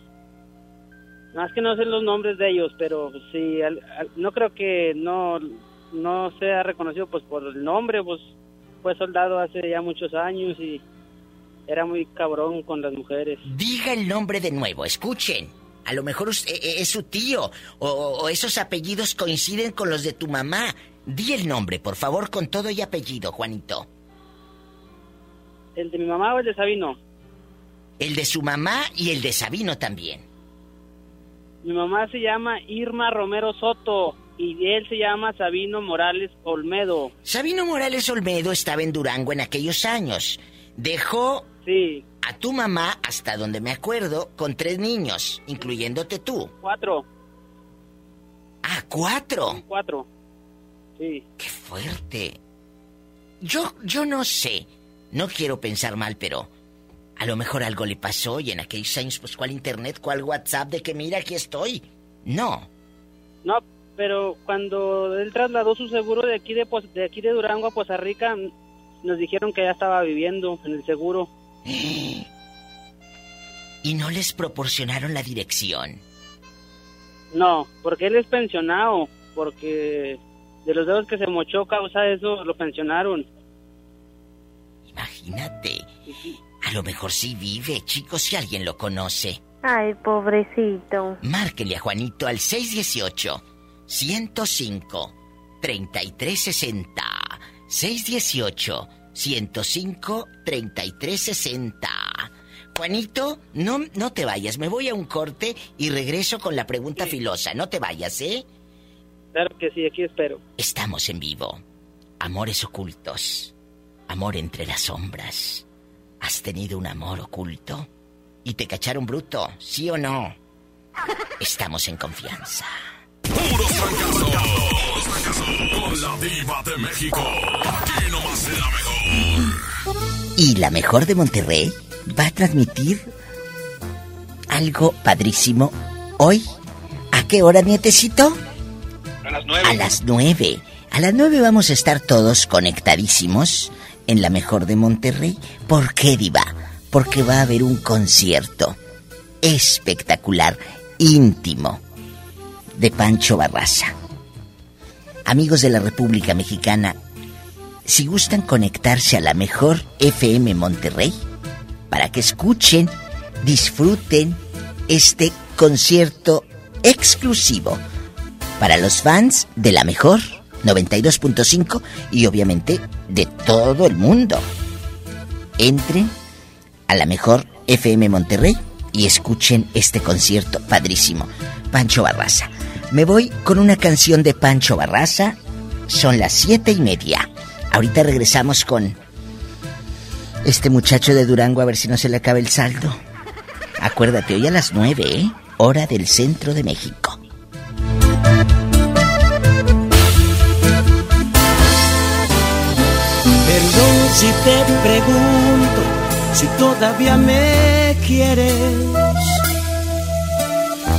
Más que no sé los nombres de ellos, pero pues, sí, al- al- no creo que no, no sea reconocido pues por el nombre, pues fue soldado hace ya muchos años y era muy cabrón con las mujeres. Diga el nombre de nuevo, escuchen. A lo mejor us- e- e- es su tío o, o esos apellidos coinciden con los de tu mamá. Di el nombre, por favor, con todo y apellido, Juanito. ¿El de mi mamá o el de Sabino? El de su mamá y el de Sabino también. Mi mamá se llama Irma Romero Soto y él se llama Sabino Morales Olmedo. Sabino Morales Olmedo estaba en Durango en aquellos años. Dejó a tu mamá, hasta donde me acuerdo, con tres niños, incluyéndote tú. Cuatro. Ah, cuatro. Cuatro. Sí. Qué fuerte. Yo, yo no sé. No quiero pensar mal, pero a lo mejor algo le pasó y en aquellos años, pues, ¿cuál internet? ¿Cuál WhatsApp de que mira, aquí estoy? No. No, pero cuando él trasladó su seguro de aquí de, Poz- de aquí de Durango a Poza Rica, nos dijeron que ya estaba viviendo en el seguro. Y no les proporcionaron la dirección. No, porque él es pensionado, porque de los dedos que se mochó causa eso lo pensionaron. Imagínate. A lo mejor sí vive, chicos, si alguien lo conoce. Ay, pobrecito. Márquele a Juanito al 618 105 3360. 618 105 3360. Juanito, no, no te vayas, me voy a un corte y regreso con la pregunta filosa. No te vayas, ¿eh? Claro que sí, aquí espero. Estamos en vivo. Amores ocultos. Amor entre las sombras. ¿Has tenido un amor oculto? ¿Y te cacharon bruto? ¿Sí o no? Estamos en confianza. Puros fracasos. Con la diva de México. Aquí nomás la mejor. Y la mejor de Monterrey va a transmitir algo padrísimo hoy. ¿A qué hora, nietecito? A las nueve. A las nueve. A las nueve vamos a estar todos conectadísimos en la mejor de Monterrey. ¿Por qué, Diva? Porque va a haber un concierto espectacular, íntimo. De Pancho Barraza. Amigos de la República Mexicana, si gustan conectarse a la mejor FM Monterrey, para que escuchen, disfruten este concierto exclusivo para los fans de la mejor 92.5 y obviamente de todo el mundo. Entren a la mejor FM Monterrey y escuchen este concierto padrísimo. Pancho Barraza. Me voy con una canción de Pancho Barraza. Son las siete y media. Ahorita regresamos con este muchacho de Durango a ver si no se le acaba el saldo. Acuérdate, hoy a las nueve, ¿eh? Hora del centro de México. Perdón si te pregunto si todavía me quieres.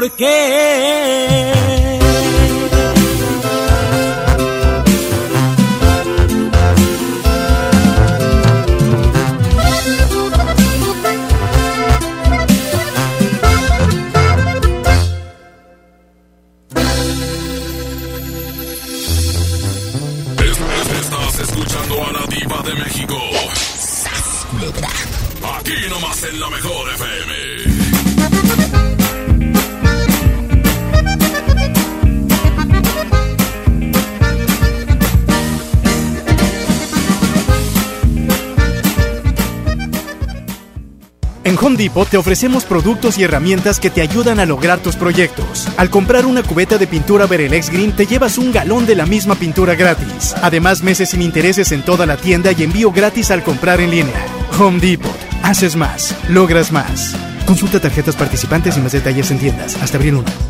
¿por Home Depot te ofrecemos productos y herramientas que te ayudan a lograr tus proyectos. Al comprar una cubeta de pintura Verelex Green te llevas un galón de la misma pintura gratis. Además, meses sin intereses en toda la tienda y envío gratis al comprar en línea. Home Depot. Haces más. Logras más. Consulta tarjetas participantes y más detalles en tiendas. Hasta abril 1.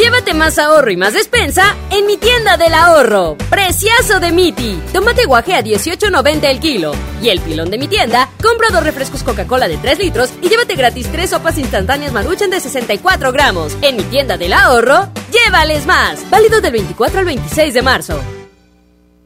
Llévate más ahorro y más despensa en mi tienda del ahorro. Preciazo de Miti. Tomate guaje a 18.90 el kilo. Y el pilón de mi tienda, compra dos refrescos Coca-Cola de 3 litros y llévate gratis tres sopas instantáneas Maruchan de 64 gramos. En mi tienda del ahorro, llévales más. Válido del 24 al 26 de marzo.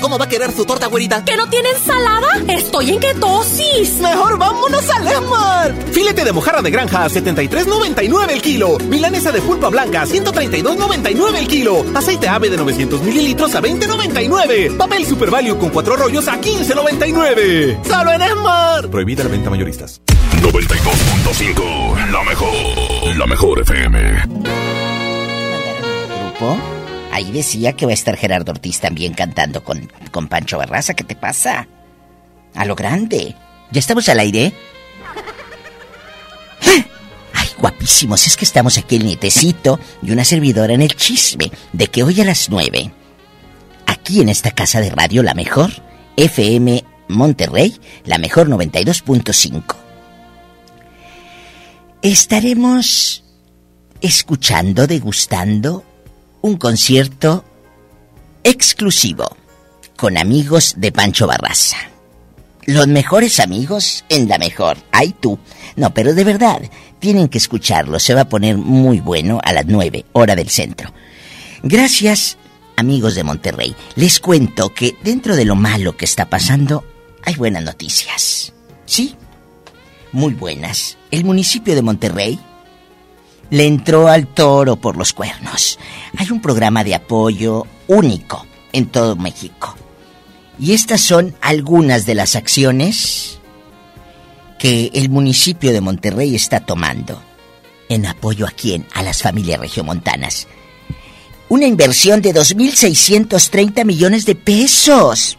¿Cómo va a querer su torta, güerita? ¿Que no tiene ensalada? Estoy en ketosis. Mejor vámonos al Esmar. Filete de mojarra de granja a 73.99 el kilo. Milanesa de pulpa blanca a 132.99 el kilo. Aceite ave de 900 mililitros a 20.99. Papel Super Value con cuatro rollos a 15.99. ¡Solo en Esmar! Prohibida la venta mayoristas. 92.5, la mejor, la mejor FM. ¿Grupo? Ahí decía que va a estar Gerardo Ortiz también cantando con, con Pancho Barraza. ¿Qué te pasa? A lo grande. ¿Ya estamos al aire? Ay, guapísimos. Es que estamos aquí el nietecito y una servidora en el chisme de que hoy a las nueve, aquí en esta casa de radio, la mejor, FM Monterrey, la mejor 92.5. Estaremos escuchando, degustando un concierto exclusivo con amigos de Pancho Barraza. Los mejores amigos en la mejor. Ay tú. No, pero de verdad, tienen que escucharlo. Se va a poner muy bueno a las 9, hora del centro. Gracias, amigos de Monterrey. Les cuento que dentro de lo malo que está pasando, hay buenas noticias. ¿Sí? Muy buenas. El municipio de Monterrey le entró al toro por los cuernos. Hay un programa de apoyo único en todo México. Y estas son algunas de las acciones que el municipio de Monterrey está tomando en apoyo a quién? A las familias regiomontanas. Una inversión de 2.630 millones de pesos.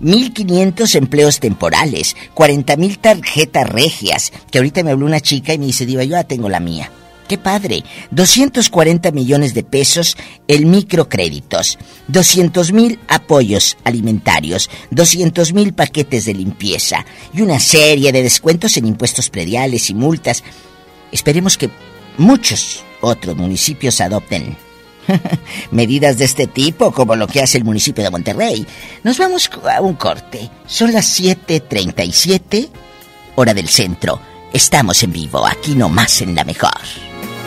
1.500 empleos temporales, 40.000 tarjetas regias, que ahorita me habló una chica y me dice, Diva, yo ya tengo la mía. ¡Qué padre! 240 millones de pesos en microcréditos, 200 mil apoyos alimentarios, 200 mil paquetes de limpieza y una serie de descuentos en impuestos prediales y multas. Esperemos que muchos otros municipios adopten medidas de este tipo, como lo que hace el municipio de Monterrey. Nos vamos a un corte. Son las 7:37, hora del centro. Estamos en vivo, aquí nomás en la mejor.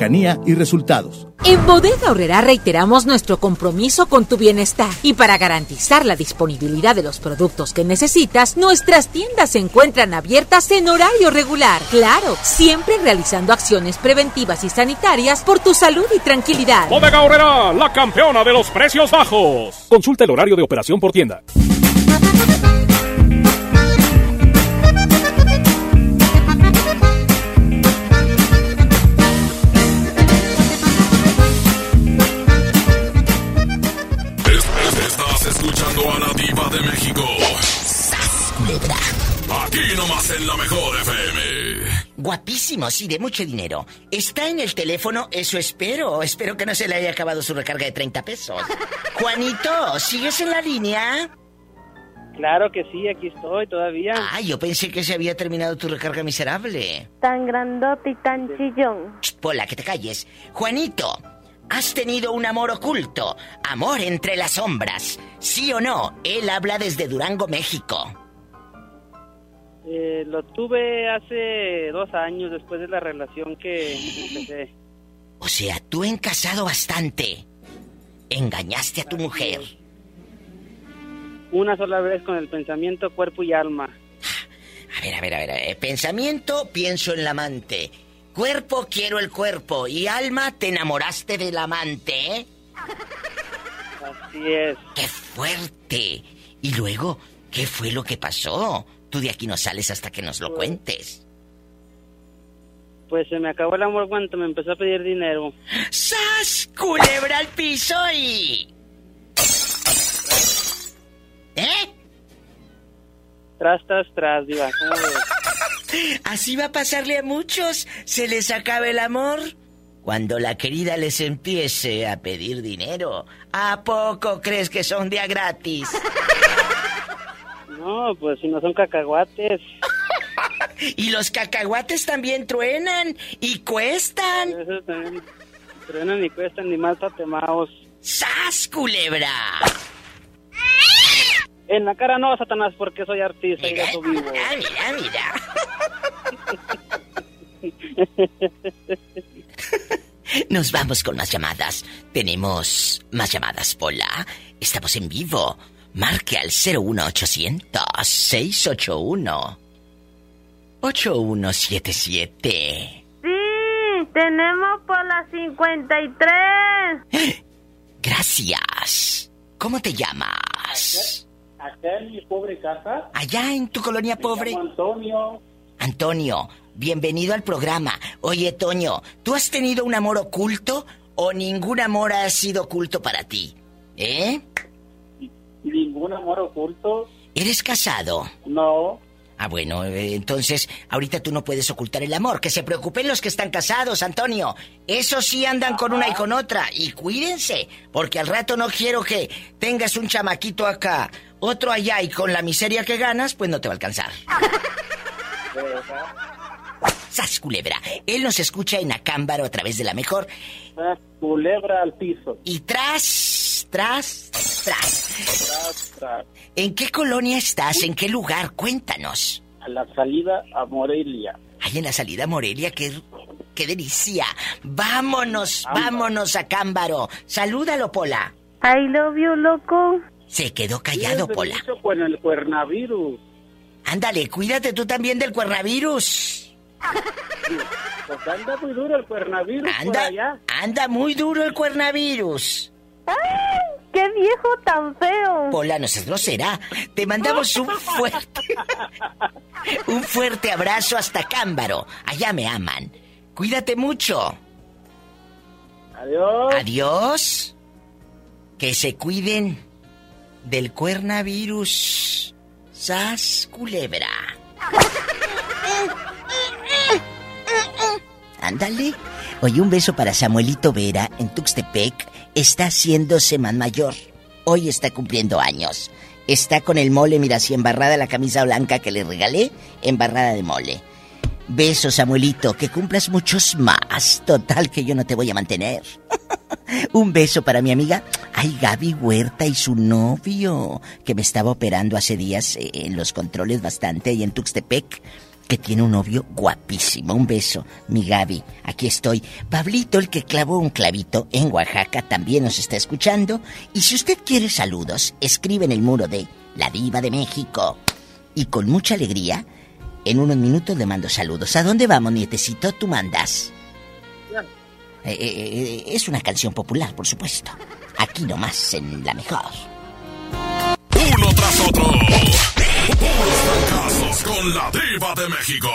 Cercanía y resultados. En Bodega Horrera reiteramos nuestro compromiso con tu bienestar y para garantizar la disponibilidad de los productos que necesitas, nuestras tiendas se encuentran abiertas en horario regular. Claro, siempre realizando acciones preventivas y sanitarias por tu salud y tranquilidad. Bodega Horrera, la campeona de los precios bajos. Consulta el horario de operación por tienda. Sí, de mucho dinero. Está en el teléfono, eso espero. Espero que no se le haya acabado su recarga de 30 pesos. Juanito, ¿sigues en la línea? Claro que sí, aquí estoy todavía. Ah, yo pensé que se había terminado tu recarga miserable. Tan grandote y tan chillón. Pola, que te calles. Juanito, has tenido un amor oculto. Amor entre las sombras. ¿Sí o no? Él habla desde Durango, México. Eh, lo tuve hace dos años después de la relación que empecé. O sea, tú en casado bastante. Engañaste a tu mujer. Una sola vez con el pensamiento, cuerpo y alma. A ver, a ver, a ver. eh, Pensamiento, pienso en la amante. Cuerpo, quiero el cuerpo. Y alma, te enamoraste del amante, ¿eh? Así es. ¡Qué fuerte! Y luego, ¿qué fue lo que pasó? Tú de aquí no sales hasta que nos lo cuentes. Pues se me acabó el amor cuando me empezó a pedir dinero. ¡Sas! Culebra al piso y... ¿Eh? Tras, tras, tras, diva. ¿cómo ves? Así va a pasarle a muchos. Se les acaba el amor. Cuando la querida les empiece a pedir dinero, ¿a poco crees que son día gratis? No, pues si no son cacahuates. Y los cacahuates también truenan y cuestan. Eso también. Truenan ni cuestan ni más patemaos. ¡Sas, culebra! En la cara no, Satanás, porque soy artista y gato vivo. Ah, mira, mira. Nos vamos con más llamadas. Tenemos más llamadas, Pola. Estamos en vivo. Marque al 01800 681 8177. Sí, tenemos por las 53. Gracias. ¿Cómo te llamas? Acá en mi pobre casa. Allá en tu colonia pobre. Antonio. Antonio, bienvenido al programa. Oye, Toño, ¿tú has tenido un amor oculto o ningún amor ha sido oculto para ti? ¿Eh? Ningún amor oculto. ¿Eres casado? No. Ah, bueno, eh, entonces ahorita tú no puedes ocultar el amor. Que se preocupen los que están casados, Antonio. Esos sí andan con una y con otra. Y cuídense, porque al rato no quiero que tengas un chamaquito acá, otro allá y con la miseria que ganas, pues no te va a alcanzar. ¡Sas, culebra! Él nos escucha en Acámbaro a través de la mejor. Culebra al piso. Y tras, tras, tras. Tras, tras. ¿En qué colonia estás? ¿En qué lugar? Cuéntanos. A la salida a Morelia. Ahí en la salida a Morelia, qué, qué delicia. Vámonos, vámonos a Cámbaro. Salúdalo, Pola. I love you, loco. Se quedó callado, Pola. con el cuernavirus. Ándale, cuídate tú también del cuernavirus. Pues anda muy duro el cuernavirus por Anda, allá. anda muy duro el cuernavirus. ¡Ay! ¡Qué viejo tan feo! Pola, no seas grosera. Te mandamos un fuerte. un fuerte abrazo hasta Cámbaro. Allá me aman. Cuídate mucho. Adiós. Adiós. Que se cuiden del cuernavirus. Sas culebra. Ándale. Oye, un beso para Samuelito Vera en Tuxtepec. Está haciéndose más mayor. Hoy está cumpliendo años. Está con el mole, mira, así embarrada la camisa blanca que le regalé, embarrada de mole. Besos, Samuelito, que cumplas muchos más. Total, que yo no te voy a mantener. Un beso para mi amiga, ay, Gaby Huerta y su novio, que me estaba operando hace días eh, en los controles bastante ahí en Tuxtepec, que tiene un novio guapísimo. Un beso, mi Gaby, aquí estoy. Pablito, el que clavó un clavito en Oaxaca, también nos está escuchando. Y si usted quiere saludos, escribe en el muro de La Diva de México. Y con mucha alegría, en unos minutos le mando saludos. ¿A dónde vamos, nietecito? Tú mandas. Eh, eh, eh, es una canción popular, por supuesto. Aquí nomás, en la mejor. Uno tras otro. Puros fracasos con la diva de México.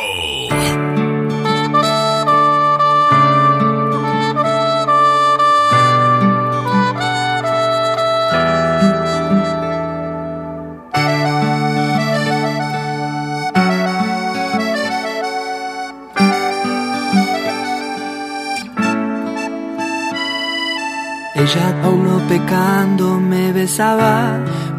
Ella aún no pecando me besaba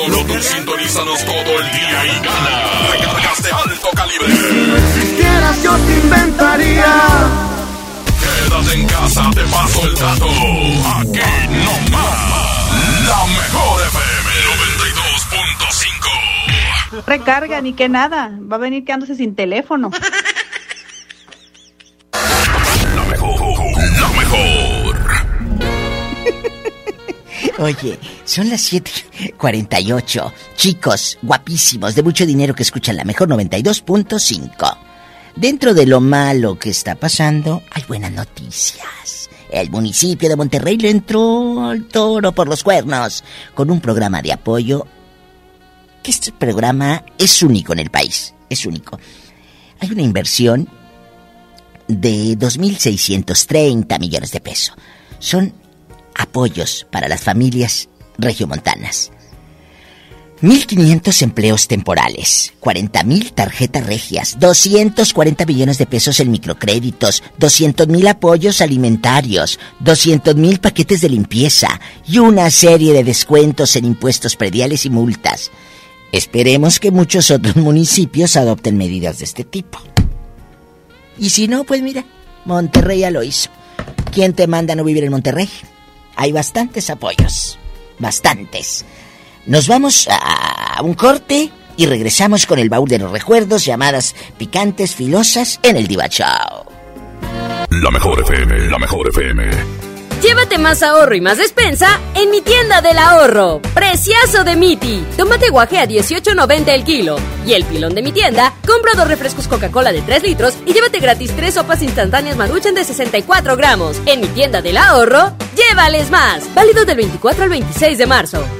Solo tú sintonízanos todo el día y gana. Recargas de alto calibre. Si existieras yo te inventaría. Quédate en casa, te paso el dato. Aquí no más. La mejor FM 92.5. Recarga, ni que nada. Va a venir quedándose sin teléfono. La mejor. La mejor. Oye, son las 7:48. Chicos, guapísimos, de mucho dinero que escuchan la mejor 92.5. Dentro de lo malo que está pasando, hay buenas noticias. El municipio de Monterrey le entró al toro por los cuernos con un programa de apoyo. Que este programa es único en el país. Es único. Hay una inversión de 2.630 millones de pesos. Son apoyos para las familias regiomontanas. 1.500 empleos temporales, 40.000 tarjetas regias, 240 millones de pesos en microcréditos, 200.000 apoyos alimentarios, 200.000 paquetes de limpieza y una serie de descuentos en impuestos prediales y multas. Esperemos que muchos otros municipios adopten medidas de este tipo. Y si no, pues mira, Monterrey ya lo hizo. ¿Quién te manda a no vivir en Monterrey? Hay bastantes apoyos. Bastantes. Nos vamos a un corte y regresamos con el baúl de los recuerdos, llamadas picantes, filosas en el Diva Chao. La mejor FM, la mejor FM. Llévate más ahorro y más despensa en mi tienda del ahorro. Preciazo de Miti. Tómate guaje a 18.90 el kilo. Y el pilón de mi tienda, compra dos refrescos Coca-Cola de 3 litros y llévate gratis tres sopas instantáneas Maruchan de 64 gramos. En mi tienda del ahorro, llévales más. Válido del 24 al 26 de marzo.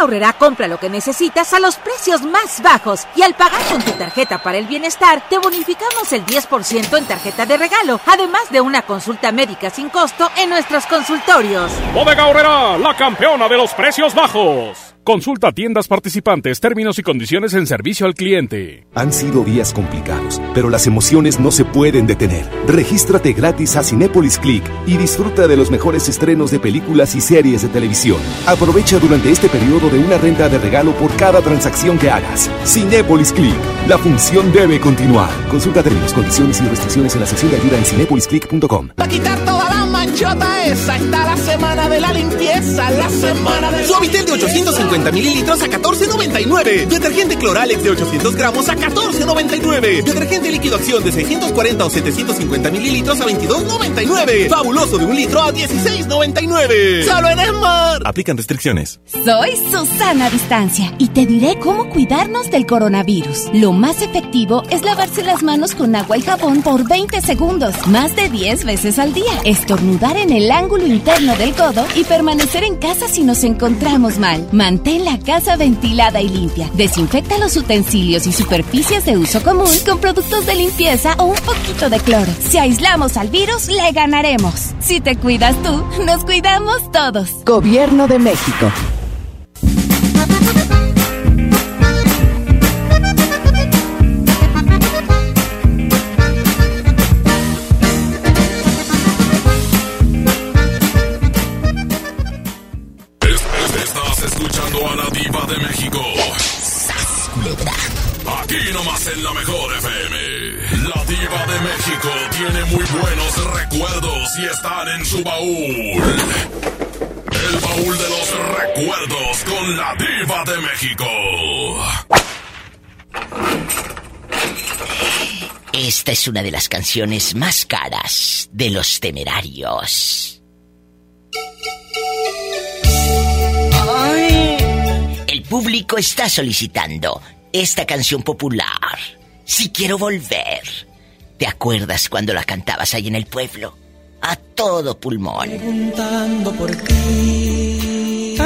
En compra lo que necesitas a los precios más bajos y al pagar con tu tarjeta para el bienestar te bonificamos el 10% en tarjeta de regalo, además de una consulta médica sin costo en nuestros consultorios. Bodega la campeona de los precios bajos. Consulta tiendas participantes, términos y condiciones en servicio al cliente. Han sido días complicados, pero las emociones no se pueden detener. Regístrate gratis a Cinépolis Click y disfruta de los mejores estrenos de películas y series de televisión. Aprovecha durante este periodo de una renta de regalo por cada transacción que hagas. Cinépolis Click. La función debe continuar. Consulta términos, condiciones y restricciones en la sección de ayuda en cinépolisclick.com. Para quitar toda la manchota esa está la semana de la limpieza, la semana de Suavitel de 850 mililitros a 14.99. Detergente Cloralex de 800 gramos a 14.99. Detergente líquido acción de 640 o 750 mililitros a 22.99. Fabuloso de un litro a 16.99. Solo en Esmar. Aplican restricciones. Soy Susana Distancia y te diré cómo cuidarnos del coronavirus. Lo más efectivo es lavarse las manos con agua y jabón por 20 segundos, más de 10 veces al día. Estornudar en el ángulo interno del codo y permanecer en casa si nos encontramos mal. Mantén la casa ventilada y limpia. Desinfecta los utensilios y superficies de uso común con productos de limpieza o un poquito de cloro. Si aislamos al virus, le ganaremos. Si te cuidas tú, nos cuidamos todos. Gobierno de México. La mejor FM. La diva de México tiene muy buenos recuerdos y están en su baúl. El baúl de los recuerdos con la diva de México. Esta es una de las canciones más caras de los temerarios. El público está solicitando esta canción popular. Si quiero volver. ¿Te acuerdas cuando la cantabas ahí en el pueblo? A todo pulmón. Preguntando por ti,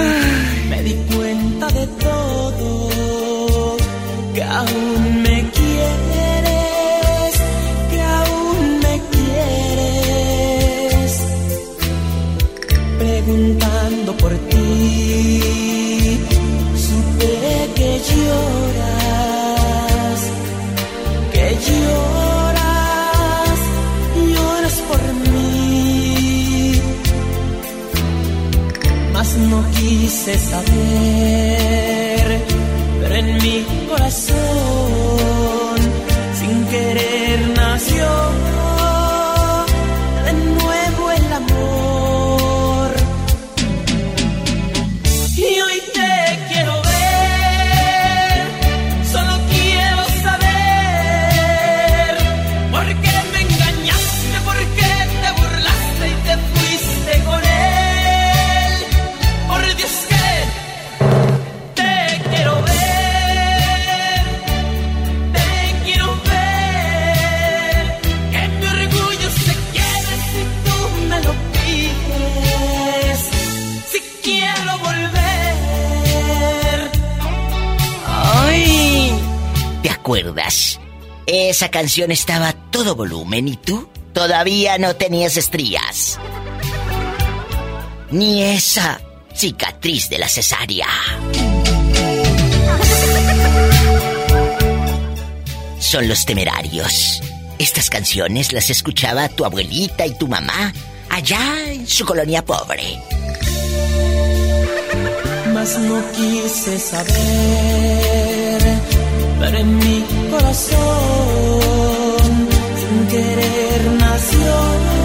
me di cuenta de todo, que aún quise saber, Esa canción estaba a todo volumen y tú todavía no tenías estrías. Ni esa cicatriz de la cesárea. Son los temerarios. Estas canciones las escuchaba tu abuelita y tu mamá allá en su colonia pobre. Mas no quise saber, en mi corazón, sin querer nació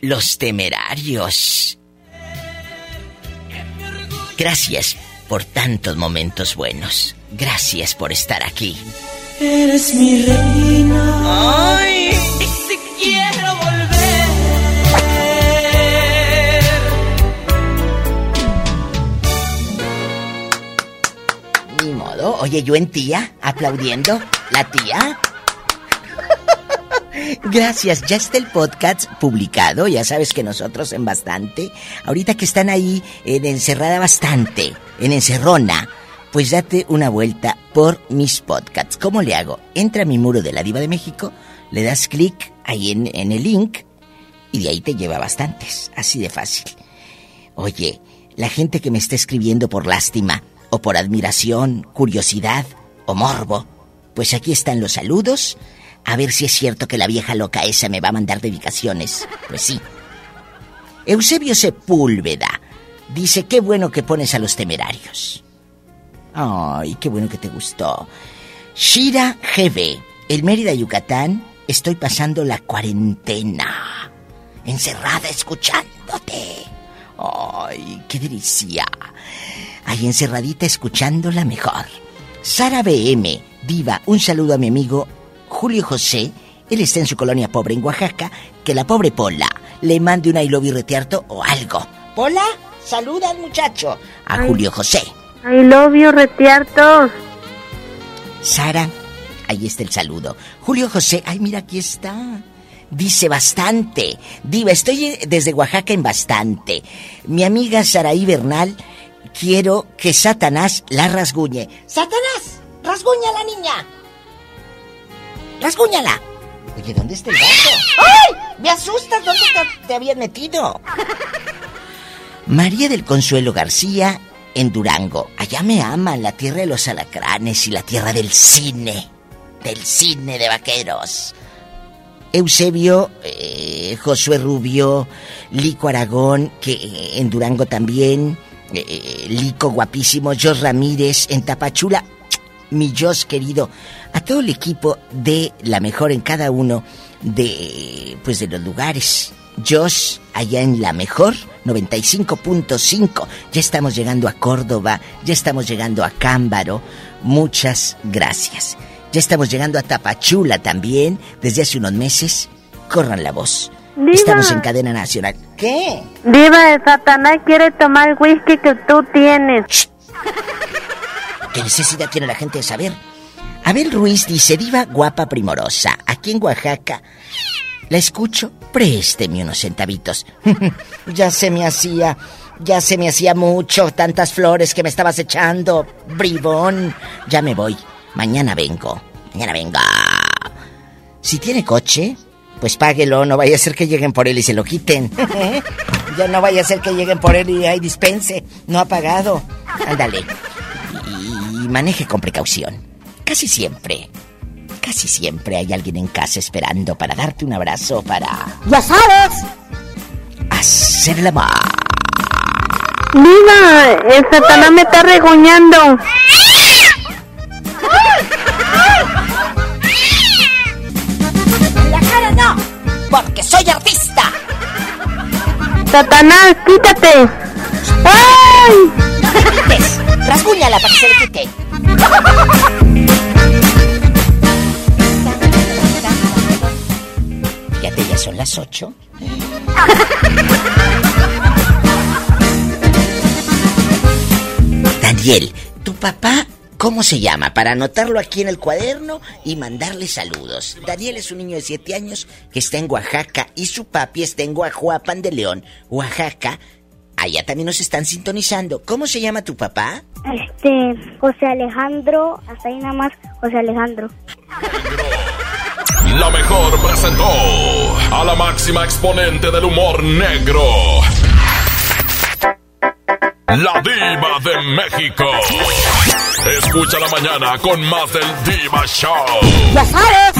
Los temerarios. Gracias por tantos momentos buenos. Gracias por estar aquí. Eres mi reina. Ay. Quiero volver. Ni modo. Oye, yo en tía, aplaudiendo. La tía. Gracias, ya está el podcast publicado, ya sabes que nosotros en bastante, ahorita que están ahí en encerrada bastante, en encerrona, pues date una vuelta por mis podcasts. ¿Cómo le hago? Entra a mi muro de la Diva de México, le das clic ahí en, en el link y de ahí te lleva bastantes, así de fácil. Oye, la gente que me está escribiendo por lástima, o por admiración, curiosidad o morbo, pues aquí están los saludos. A ver si es cierto que la vieja loca esa me va a mandar dedicaciones. Pues sí. Eusebio Sepúlveda dice, qué bueno que pones a los temerarios. Ay, qué bueno que te gustó. Shira GB, el Mérida, Yucatán, estoy pasando la cuarentena. Encerrada escuchándote. Ay, qué delicia. Ahí encerradita escuchándola mejor. Sara BM, diva, un saludo a mi amigo Julio José. Él está en su colonia pobre en Oaxaca. Que la pobre Pola le mande una I love you retearto o algo. Pola, saluda al muchacho. A Ay. Julio José. I love you. Sara, ahí está el saludo. Julio José, ay, mira, aquí está. Dice bastante. Diva, estoy desde Oaxaca en bastante. Mi amiga Saraí Bernal, quiero que Satanás la rasguñe. ¡Satanás! ¡Rasguña a la niña! ¡Rasguñala! Oye, ¿dónde está el gato? ¡Ay! ¡Me asustas! ¿Dónde te, te habías metido? María del Consuelo García, en Durango. Allá me aman, la tierra de los alacranes y la tierra del cine. Del cine de vaqueros. Eusebio, eh, Josué Rubio, Lico Aragón, que eh, en Durango también, eh, eh, Lico guapísimo, Jos Ramírez, en Tapachula, mi Jos querido, a todo el equipo de la mejor en cada uno de, pues de los lugares. Jos, allá en la mejor, 95.5. Ya estamos llegando a Córdoba, ya estamos llegando a Cámbaro. Muchas gracias. Ya estamos llegando a Tapachula también, desde hace unos meses. Corran la voz. Diva. Estamos en cadena nacional. ¿Qué? Diva, el Satanás quiere tomar el whisky que tú tienes. ¿Qué necesidad tiene la gente de saber? Abel Ruiz dice, diva guapa primorosa, aquí en Oaxaca. La escucho, présteme unos centavitos. ya se me hacía, ya se me hacía mucho, tantas flores que me estabas echando, bribón. Ya me voy, mañana vengo, mañana vengo. Si tiene coche, pues páguelo, no vaya a ser que lleguen por él y se lo quiten. ya no vaya a ser que lleguen por él y hay dispense, no ha pagado. Ándale. Y maneje con precaución. Casi siempre, casi siempre hay alguien en casa esperando para darte un abrazo, para... Ya sabes. Hacer el amor. Mira, el Satanás me está regoñando. La cara no, porque soy artista. Satanás, quítate. ¡Ay! No te quites. Rasguñala para que se le quite. Fíjate, ya son las ocho. Daniel, ¿tu papá cómo se llama? Para anotarlo aquí en el cuaderno y mandarle saludos. Daniel es un niño de 7 años que está en Oaxaca y su papi está en Guajuapan de León, Oaxaca. Allá también nos están sintonizando. ¿Cómo se llama tu papá? Este, José Alejandro, hasta ahí nada más, José Alejandro. La mejor presentó a la máxima exponente del humor negro. La diva de México. Escucha la mañana con más del Diva Show. ¡Ya sabes!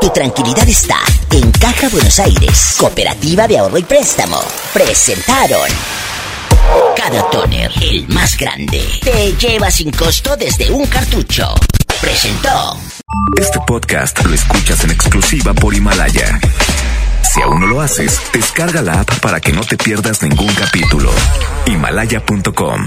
Tu tranquilidad está en Caja Buenos Aires, Cooperativa de Ahorro y Préstamo. Presentaron cada toner, el más grande, te lleva sin costo desde un cartucho. Presentó. Este podcast lo escuchas en exclusiva por Himalaya. Si aún no lo haces, descarga la app para que no te pierdas ningún capítulo. Himalaya.com